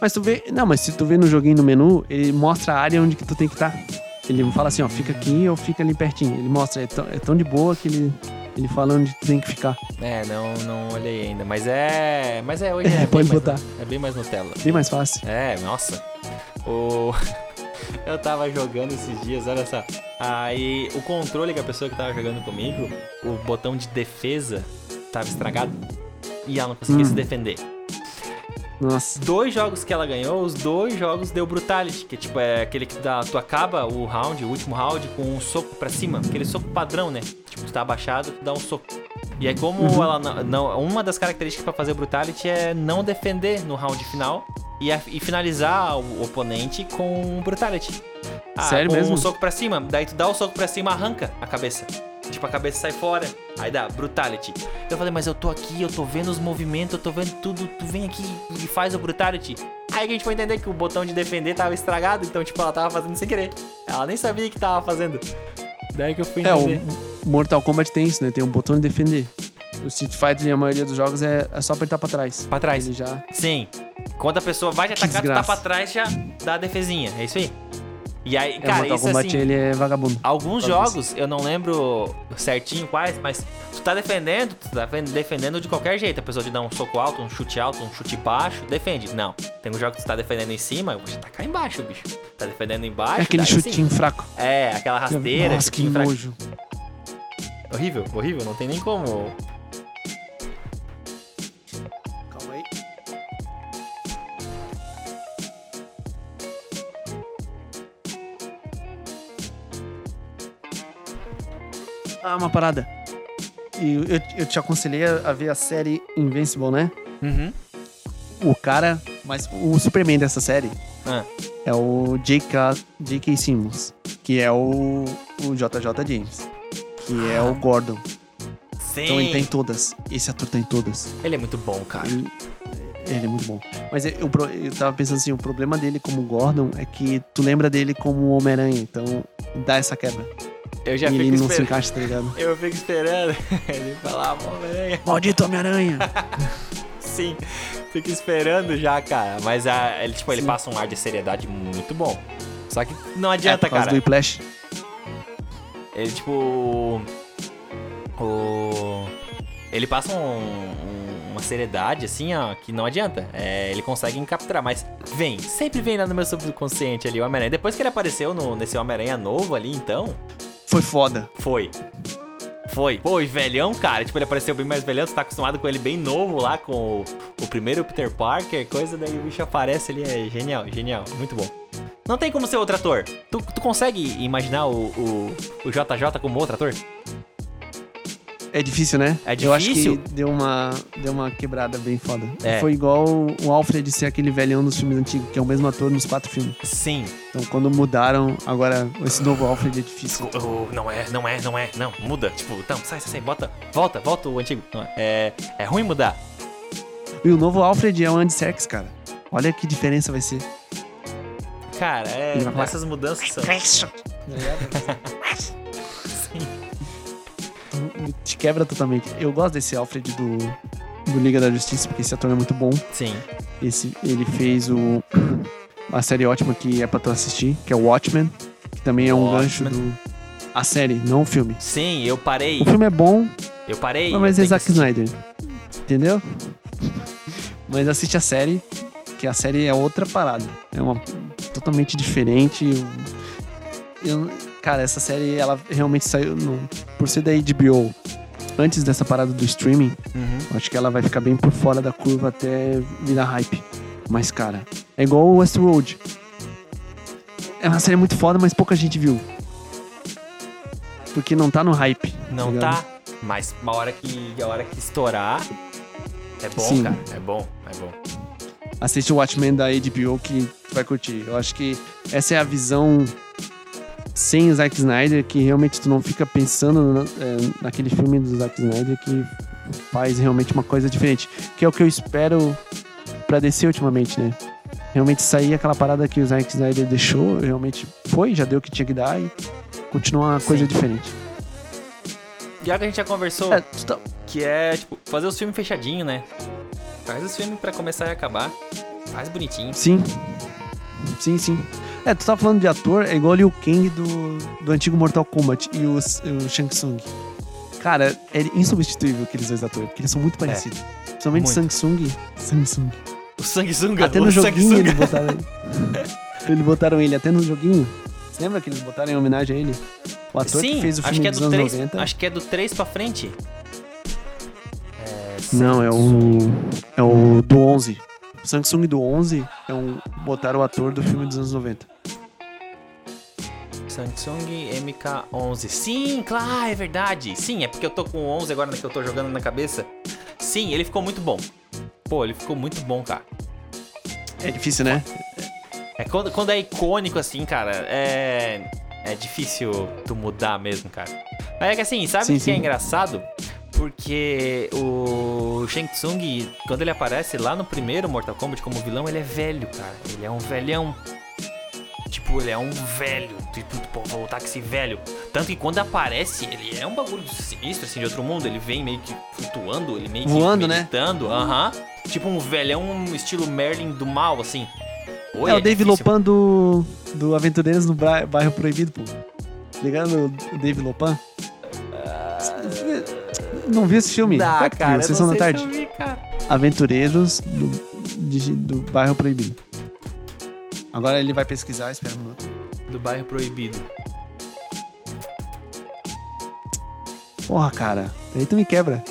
Mas tu vê. Não, mas se tu vê no joguinho no menu, ele mostra a área onde que tu tem que estar. Ele não fala assim, ó, fica aqui ou fica ali pertinho. Ele mostra, é tão, é tão de boa que ele, ele fala onde tu tem que ficar. É, não, não olhei ainda. Mas é. Mas é, hoje é, É, bem pode mais, botar. É bem mais Nutella. Bem mais fácil. É, nossa. O... Eu tava jogando esses dias, olha só. Aí o controle que a pessoa que tava jogando comigo, o botão de defesa tava estragado. E ela não conseguia Hum. se defender. Nossa. Dois jogos que ela ganhou, os dois jogos deu Brutality, que tipo é aquele que dá, tu acaba o round, o último round, com um soco pra cima, aquele soco padrão, né? Tipo, tu tá abaixado, tu dá um soco. E aí como Uhum. ela não, não- uma das características pra fazer Brutality é não defender no round final e, a- e finalizar o oponente com Brutality. Ah, Sério com mesmo? um soco pra cima, daí tu dá o soco pra cima, arranca a cabeça. Tipo, a cabeça sai fora, aí dá Brutality. Eu falei, mas eu tô aqui, eu tô vendo os movimentos, eu tô vendo tudo, tu vem aqui e faz o Brutality. Aí que a gente foi entender que o botão de defender tava estragado, então, tipo, ela tava fazendo sem querer. Ela nem sabia que tava fazendo. Daí que eu fui É, entender. o Mortal Kombat tem isso, né? Tem um botão de defender. O Street Fighter, e a maioria dos jogos, é, é só apertar pra trás. Pra trás. Ele já... Sim. Quando a pessoa vai te atacar, tu tá pra trás, já dá a defesinha. É isso aí. E aí, cara, isso assim. ele é vagabundo. Alguns jogos, eu não lembro certinho quais, mas tu tá defendendo, tu tá defendendo de qualquer jeito. A pessoa te dá um soco alto, um chute alto, um chute baixo, defende. Não. Tem um jogo que tu tá defendendo em cima, eu vou te tacar embaixo, bicho. Tá defendendo embaixo. É aquele daí sim. chutinho fraco. É, aquela rasteira, Nossa, que chutinho fraco. nojo. Horrível, horrível, não tem nem como. Ah, uma parada. E eu, eu te aconselhei a ver a série Invincible, né? Uhum. O cara, mas o Superman dessa série Ah, é o J.K. J.K. Simmons, que é o, o JJ James, que é o Gordon. sim. Então ele tá em todas. Esse ator tá em todas. Ele é muito bom, cara. Ele, ele é muito bom. Mas eu, eu, eu tava pensando assim, o problema dele como Gordon é que tu lembra dele como Homem-Aranha, então dá essa quebra. Eu já e ele fico não se encaixa, tá ligado? Eu fico esperando ele falar, Homem-Aranha. Maldito Homem-Aranha! Sim, fico esperando já, cara. Mas a, ele, tipo, ele passa um ar de seriedade muito bom. Só que não é, adianta, por causa cara. do Whiplash. Ele, tipo. O. Ele passa um- um- uma seriedade, assim, ó, que não adianta. É, ele consegue capturar, mas vem, sempre vem lá no meu subconsciente ali o Homem-Aranha. Depois que ele apareceu no- nesse Homem-Aranha novo ali, então, Foi foda. foi. Foi. Pô, e velhão, cara. Tipo, ele apareceu bem mais velhão. Você tá acostumado com ele bem novo lá, com o, o primeiro Peter Parker, coisa. Daí o bicho aparece ali. É genial, genial. Muito bom. Não tem como ser outro ator. Tu, tu consegue imaginar o, o, o JJ como outro ator? É difícil, né? É Eu acho difícil? que deu uma, deu uma quebrada bem foda. É. Foi igual o Alfred ser aquele velhão dos filmes antigos, que é o mesmo ator nos quatro filmes. Sim. Então quando mudaram, agora esse novo Alfred é difícil. Oh, não é, não é, não é. Não, muda. Tipo, não, sai, sai, sai. Bota, volta, volta o antigo. Não, é, é ruim mudar. E o novo Alfred é o Andy Serkis, cara. Olha que diferença vai ser. Cara, é, essas mudanças são. Te quebra totalmente. Eu gosto desse Alfred do, do Liga da Justiça, porque esse ator é muito bom. Sim. Esse, ele fez o, a série ótima que é pra tu assistir, que é o Watchmen, que também é um gancho Watchmen. do. A série, não o filme. Sim, eu parei. O filme é bom, Eu parei. mas eu é que Zack Snyder. Entendeu? Mas assiste a série, que a série é outra parada. É uma totalmente diferente. Eu- cara, essa série ela realmente saiu no- por ser da HBO. Antes dessa parada do streaming, Uhum. acho que ela vai ficar bem por fora da curva até virar hype. Mas, cara, é igual o Westworld. É uma série muito foda, mas pouca gente viu. Porque não tá no hype. Não ligado? tá, mas uma hora que a hora que estourar é bom, Sim. cara. É bom, é bom. assiste o Watchmen da HBO que vai curtir. Eu acho que essa é a visão sem o Zack Snyder, que realmente tu não fica pensando na- é, naquele filme do Zack Snyder que faz realmente uma coisa diferente. Que é o que eu espero pra descer ultimamente, né? Realmente sair aquela parada que o Zack Snyder deixou, realmente foi, já deu o que tinha que dar e continuar uma coisa Sim. diferente. Já que a gente já conversou, É, tá- que é, tipo, fazer os filmes fechadinho, né? Faz os filmes pra começar e acabar. Faz bonitinho. Sim. Sim, sim. É, tu tá falando de ator, é igual o Liu Kang do, do antigo Mortal Kombat e o, o Shang Tsung. Cara, é insubstituível aqueles dois atores, porque eles são muito parecidos. Principalmente muito. Samsung. Samsung. O Zunga, Até o no joguinho Zunga. eles botaram ele. eles botaram ele até no joguinho. Você lembra que eles botaram em homenagem a ele? O ator Sim, que fez o acho filme que é dos do anos 3, 90. acho que é do 3 pra frente. É, Não, é o. É o do 11. O Samsung do 11 é um. Botaram o ator do filme dos anos 90. Samsung MK11. Sim, claro, é verdade. Sim, é porque eu tô com o 11 agora que eu tô jogando na cabeça. Sim, ele ficou muito bom. Pô, ele ficou muito bom, cara. É difícil, né? É quando, quando é icônico assim, cara, é. É difícil tu mudar mesmo, cara. Mas é que assim, sabe o que, é engraçado? Porque o Shang Tsung, quando ele aparece lá no primeiro Mortal Kombat como vilão, ele é velho, cara. Ele é um velhão. Tipo, ele é um velho. Tipo, voltar com esse velho. Tanto que quando aparece, ele é um bagulho sinistro, assim, de outro mundo. Ele vem meio que flutuando, ele meio Voando, que né? meditando, aham. Tipo um velhão estilo Merlin do mal, assim. Oi, é o Dave. Lopan do, do Aventureiros no Bairro Proibido, pô. Ligando o Dave Lopan? Não viu esse filme? Dá, que viu, cara, eu Sessão da tarde. se eu vi, cara. Aventureiros do, de- do Bairro Proibido. Agora ele vai pesquisar, espera um minuto. Do bairro proibido. Porra, cara. Aí tu me quebra.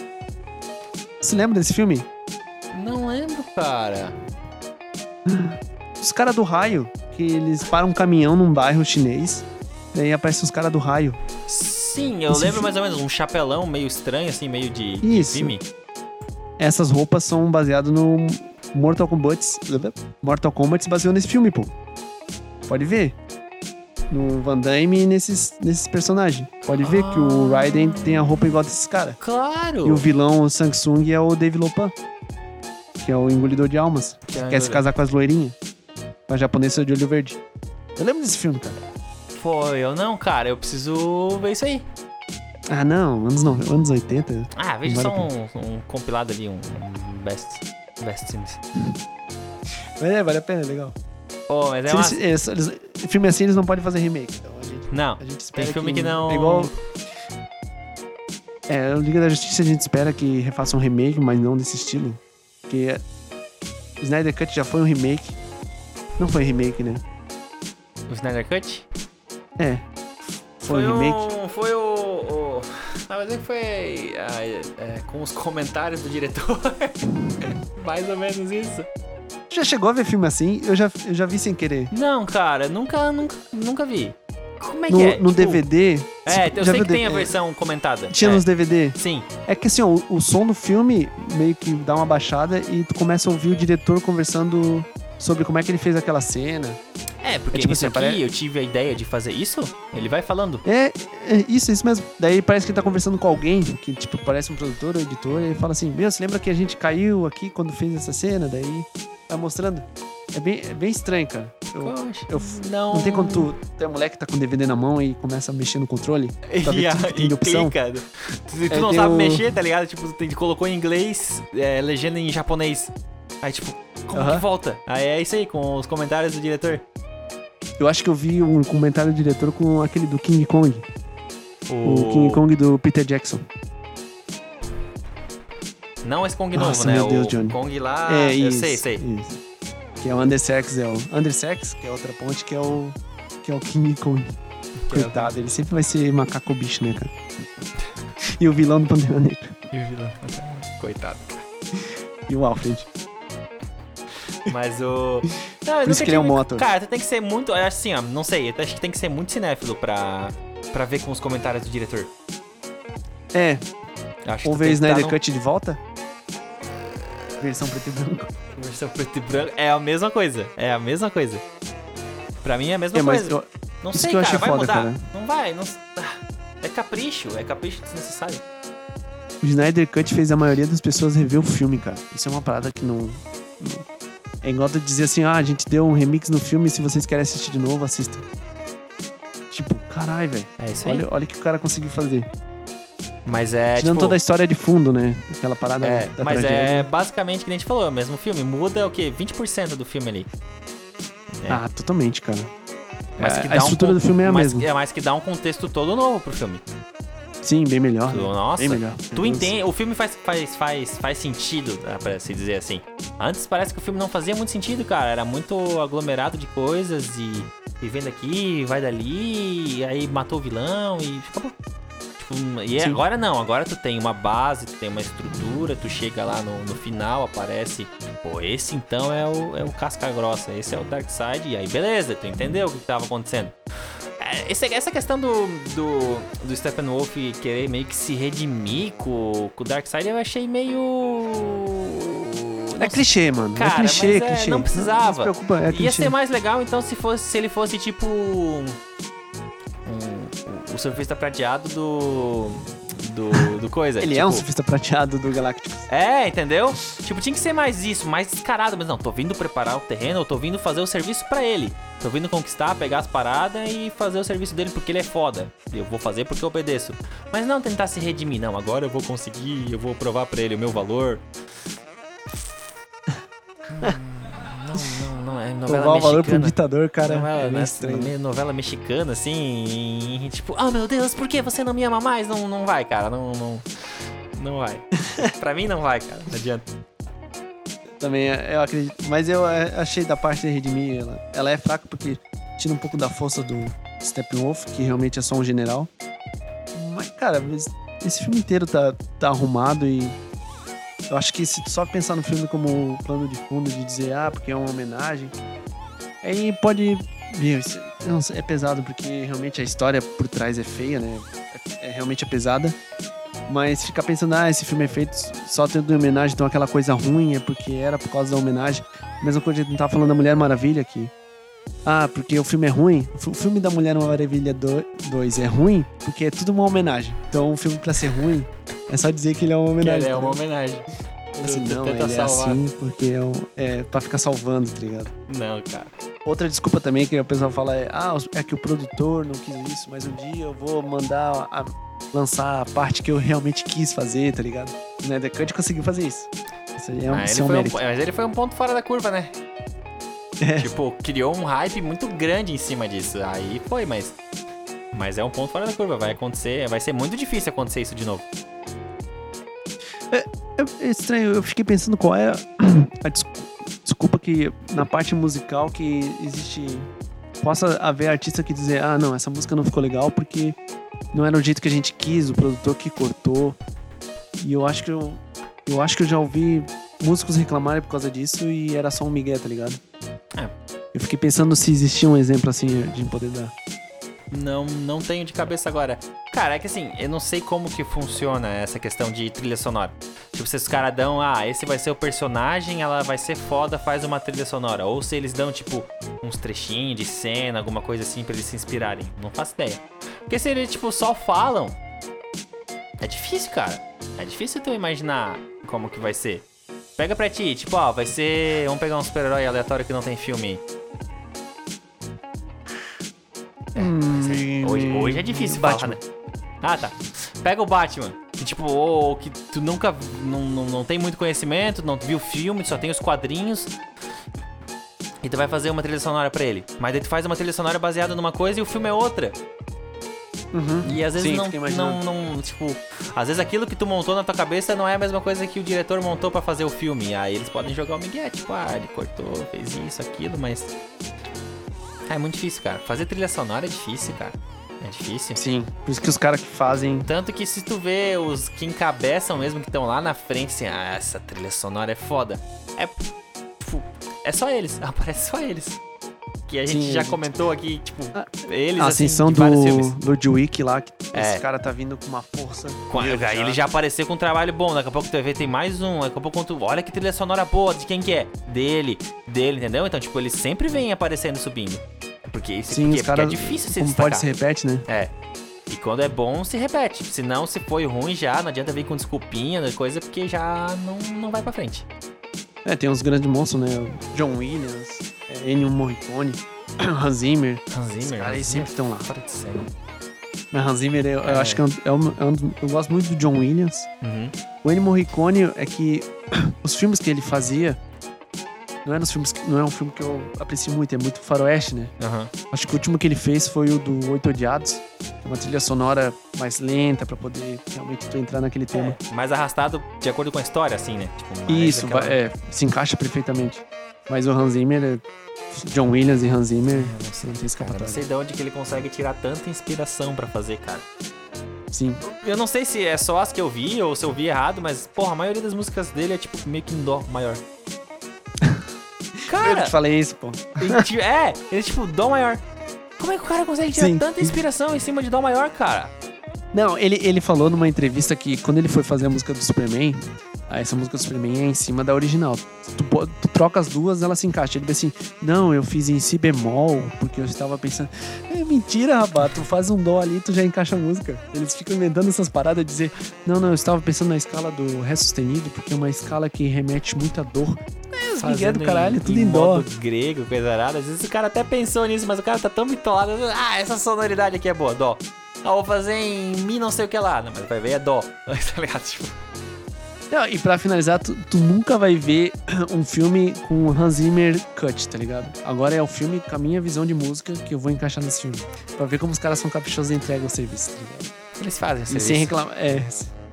Você lembra desse filme? Não lembro, cara. Os caras do raio, que eles param um caminhão num bairro chinês. Daí aparecem os caras do raio. Sim, eu Esse lembro fi- mais ou menos um chapelão meio estranho, assim, meio de, de Isso. filme. Essas roupas são baseadas no Mortal Kombat. Mortal Kombat se baseou nesse filme, pô. Pode ver. No Van Damme e nesses, nesses personagens. Pode ver que o Ah. Raiden tem a roupa igual desses caras. Claro! E o vilão, o Samsung, é o Dave Lopan. Que é o engolidor de almas. Quer se casar com as loirinhas. Com a japonesa de olho verde. Eu lembro desse filme, cara. Foi, eu não, cara, eu preciso ver isso aí. Ah, não. Anos, no... anos 80. Ah, veja só um, um compilado ali, um best. Best things. Mas é, vale a pena, é legal. Pô, mas é uma... eles- eles- eles- filme assim, eles não podem fazer remake. Então a gente, Não, a gente espera tem filme que, não... É igual... É, o Liga da Justiça a gente espera que refaça um remake, mas não desse estilo. Porque é- Snyder Cut já foi um remake. Não foi remake, né? O Snyder Cut? É. Foi, um remake. um... Foi o... o... Ah, mas é que foi... ah, é, é, com os comentários do diretor. mais ou menos isso. Já chegou a ver filme assim? Eu já, eu já vi sem querer. Não, cara, nunca, nunca, nunca vi. Como é No, que é? no Tipo, DVD. É, eu já sei que tem a é, versão comentada. Tinha é. nos DVD. Sim. É que assim, ó, o, o som do filme meio que dá uma baixada e tu começa a ouvir o diretor conversando sobre como é que ele fez aquela cena. É, porque É tipo assim, aqui eu tive a ideia de fazer isso. Ele vai falando. É, é isso, isso mesmo. Daí parece que ele tá conversando com alguém, que tipo, parece um produtor ou editor, e ele fala assim, meu, você lembra que a gente caiu aqui quando fez essa cena? Daí tá mostrando. É bem, é bem estranho, cara. Eu- Poxa, eu- não... não tem quando tu, tu é moleque que tá com DVD na mão e começa a mexer no controle. Ver E, tudo tem opção. clica. Se tu É, não sabe o- mexer, tá ligado? Tipo, tu colocou em inglês, é, legenda em japonês. Aí, tipo, como que volta? Aí é isso aí, com os comentários do diretor. Eu acho que eu vi um comentário do diretor com aquele do King Kong. O, O, King Kong do Peter Jackson. Não esse Kong Nossa, novo, né? meu Deus, o Johnny. Kong lá. é eu isso. sei, sei. isso. Que é o Undersex, é o Undersex, que é outra ponte, que é o que é o King Kong. É Coitado, ele sempre vai ser macaco bicho, né, cara? E o vilão do Pantera Negra. E o vilão. Coitado. E o Alfred. Mas o. Não, Por isso que ele é um ator. Cara, tu tem que ser muito. Assim, ó, não sei. Acho que tem que ser muito cinéfilo pra, pra ver com os comentários do diretor. É, Acho ou ver Snyder tá no- Cut de volta. Versão preto e branco. Versão preto e branco. É a mesma coisa. É a mesma coisa. Pra mim é a mesma É, coisa. eu- Não isso sei, que eu cara. achei vai foda, mudar? cara. Não vai. Não... ah, É capricho. É capricho desnecessário. o Snyder Cut fez a maioria das pessoas rever o filme, cara. Isso é uma parada que não. não- É igual tu dizer assim, ah, a gente deu um remix no filme, se vocês querem assistir de novo, assistam. Tipo, caralho, velho. É isso aí. Olha, olha o que o cara conseguiu fazer. Mas é. Tirando tipo, toda a história de fundo, né? Aquela parada É, mas é tragédia. basicamente que nem a gente falou, é o mesmo filme. Muda o quê? 20% do filme ali. é. Ah, totalmente, cara. Mas É, que a dá um estrutura con- do filme é a mas, mesma. É, mas que dá um contexto todo novo pro filme. Sim, bem melhor. Tu- né? Nossa, Bem melhor. tu entende. O filme faz, faz, faz, faz sentido, dá pra se dizer assim. Antes parece que o filme não fazia muito sentido, cara. Era muito aglomerado de coisas e, vem daqui, vai dali, e aí matou o vilão e acabou. Tipo, e Sim. agora não, agora tu tem uma base, tu tem uma estrutura, tu chega lá no, no final, aparece. Pô, esse então é o, é o casca grossa, esse é o Darkseid, e aí beleza, tu entendeu o que, que tava acontecendo. É, essa questão do, do, do Steppenwolf querer meio que se redimir com, com o Darkseid, eu achei meio. É clichê, mano. Cara, é clichê, mas é, clichê. não precisava. Não, se preocupa, é Ia clichê. ser mais legal então se fosse se ele fosse tipo um, um- o surfista prateado do do, do coisa. Ele tipo, é um surfista prateado do Galactus. É, entendeu? Tipo, tinha que ser mais isso, mais descarado, mas não, tô vindo preparar o terreno, eu tô vindo fazer o serviço pra ele. Tô vindo conquistar, pegar as paradas e fazer o serviço dele porque ele é foda. Eu vou fazer porque eu obedeço. Mas não tentar se redimir, não, agora eu vou conseguir, eu vou provar pra ele o meu valor. É novela Provar o valor pro mexicana. ditador, cara, novela, é meio né, estranho. novela mexicana, assim, e, tipo, oh meu Deus, por que você não me ama mais? Não, não vai, cara, não, não, não vai. pra mim não vai, cara, não adianta. Também, é, eu acredito. Mas eu é, achei da parte de redimir, ela, ela é fraca porque tira um pouco da força do Steppenwolf, que realmente é só um general. Mas, cara, esse filme inteiro tá, tá arrumado e. Eu acho que se só pensar no filme como plano de fundo, de dizer, ah, porque é uma homenagem, aí pode. Isso- não é pesado, porque realmente a história por trás é feia, né? É, é- realmente é pesada. Mas ficar pensando, ah, esse filme é feito só tendo homenagem, então aquela coisa ruim é porque era por causa da homenagem. Mesma coisa que a gente tava falando da Mulher Maravilha aqui. Ah, porque o filme é ruim. O filme da Mulher Maravilha 2 é ruim porque é tudo uma homenagem. Então o filme pra ser ruim é só dizer que ele é uma Que homenagem. é uma homenagem. Assim, não, ele é assim porque é, um, é pra ficar salvando, tá ligado? Não, cara. Outra desculpa também que o pessoal fala é: ah, é que o produtor não quis isso, mas um dia eu vou mandar a- lançar a parte que eu realmente quis fazer, tá ligado? O Snyder Cut conseguiu fazer isso. Isso aí é um, Ah, ele é um um, mas ele foi um ponto fora da curva, né? É. Tipo, criou um hype muito grande em cima disso. Aí foi, mas. Mas é um ponto fora da curva. Vai acontecer. Vai ser muito difícil acontecer isso de novo. É, é estranho, eu fiquei pensando qual é a des- desculpa que na parte musical que existe. Possa haver artista que dizer, ah, não, essa música não ficou legal porque não era o jeito que a gente quis, o produtor que cortou. E eu acho que eu. Eu acho que eu já ouvi músicos reclamarem por causa disso e era só um migué, tá ligado? Eu fiquei pensando se existia um exemplo assim de poder dar. Não, não tenho de cabeça agora. Cara, é que assim, eu não sei como que funciona essa questão de trilha sonora. Tipo, se os caras dão, ah, esse vai ser o personagem, ela vai ser foda, faz uma trilha sonora. Ou se eles dão, tipo, uns trechinhos de cena, alguma coisa assim, pra eles se inspirarem. Não faço ideia. Porque se eles, tipo, só falam, é difícil, cara. É difícil tu imaginar como que vai ser. Pega pra ti, tipo, ó, vai ser. Vamos pegar um super-herói aleatório que não tem filme. Hum, Hoje, hoje é difícil Batman. falar, né? Ah, tá. Pega o Batman, que tipo, ou que tu nunca, não, não, não tem muito conhecimento, não viu o filme, só tem os quadrinhos. E tu vai fazer uma trilha sonora pra ele. Mas daí tu faz uma trilha sonora baseada numa coisa e o filme é outra. Uhum. E às vezes Sim, não, não, não, tipo, às vezes aquilo que tu montou na tua cabeça não é a mesma coisa que o diretor montou pra fazer o filme. Aí eles podem jogar o Miguel, tipo, ah, ele cortou, fez isso, aquilo, mas. Ah, é muito difícil, cara. Fazer trilha sonora é difícil, cara. É difícil. Sim, por isso que os caras que fazem. Tanto que se tu vê os que encabeçam mesmo, que estão lá na frente, assim, ah, essa trilha sonora é foda. É. É só eles. Aparece só eles. Que a gente Sim, já comentou aqui, tipo, Ah, eles, A assim, ascensão filmes. do, do Dweck lá, que É. esse cara tá vindo com uma força. Com- Meu, aí ele já apareceu com um trabalho bom. Daqui a pouco tu vai ver, tem mais um. Daqui a pouco tu. Olha que trilha sonora boa. De quem que é? Dele. Dele, entendeu? Então, tipo, ele sempre vem aparecendo e subindo. Porque isso Sim, porque, porque é caras. difícil se Como destacar. pode se repete, né? É. E quando é bom, se repete. Se não, se foi ruim já, não adianta vir com desculpinha, coisa, porque já não, não vai pra frente. É, tem uns grandes monstros, né? John Williams, é, Ennio Morricone, Hans Zimmer. Hans Os Zimmer. caras aí sempre estão lá. Fora de série. Mas Hans Zimmer, eu, eu É. acho que é um, é um- é eu gosto muito do John Williams. Uhum. O Ennio Morricone é que os filmes que ele fazia não eram os filmes não é um filme que eu aprecio muito, é muito faroeste, né? Aham. Acho que o último que ele fez foi o do Oito Odiados, é uma trilha sonora mais lenta pra poder realmente entrar naquele tema. É, mais arrastado de acordo com a história, assim, né? Tipo, Isso, aquela- é, se encaixa perfeitamente. Mas o Hans Zimmer, é, John Williams e Hans Zimmer, Eu não não sei, tem escapatória. não sei de onde que ele consegue tirar tanta inspiração pra fazer, cara. Sim. Eu não sei se é só as que eu vi ou se eu vi errado, mas, porra, a maioria das músicas dele é tipo meio que em dó maior. Eu Cara, te falei isso, pô. é, ele é tipo dó maior. Como é que o cara consegue tirar Sim. tanta inspiração em cima de dó maior, cara? Não, ele, ele falou numa entrevista que quando ele foi fazer a música do Superman, ah, essa música do Superman é em cima da original. Tu, tu troca as duas, ela se encaixa. Ele disse assim: Não, eu fiz em si bemol, porque eu estava pensando. É mentira, rapaz, tu faz um dó ali tu já encaixa a música. Eles ficam inventando essas paradas de dizer: Não, não, eu estava pensando na escala do Ré sustenido, porque é uma escala que remete muita dor. É, os migué do caralho, tudo em, dó. modo grego, coisa arada. Às vezes o cara até pensou nisso, mas o cara tá tão bitolado. Ah, essa sonoridade aqui é boa, dó. Ah, vou fazer em mi não sei o que lá. Não, mas vai ver é dó. tá ligado? Tipo, Não, e pra finalizar, tu, tu nunca vai ver um filme com Hans Zimmer cut, tá ligado? Agora é o filme com a minha visão de música que eu vou encaixar nesse filme. Pra ver como os caras são caprichosos e entregam o serviço, tá ligado? Eles fazem E serviço. sem reclamar. É,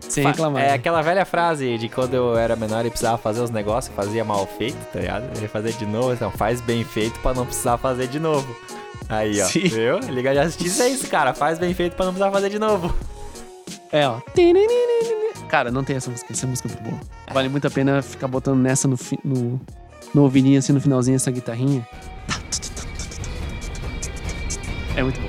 sem reclamar. É né? aquela velha frase de quando eu era menor e precisava fazer os negócios, fazia mal feito, tá ligado? Eu ia fazer de novo, então faz bem feito pra não precisar fazer de novo. Aí, ó. Sim. Viu? Liga de Justiça é isso, cara. Faz bem feito pra não precisar fazer de novo. É, ó. Cara, não tem essa música. Essa música é muito boa. Vale muito a pena ficar botando nessa no, fi- no, no ouvidinho, assim, no finalzinho, essa guitarrinha. É muito bom.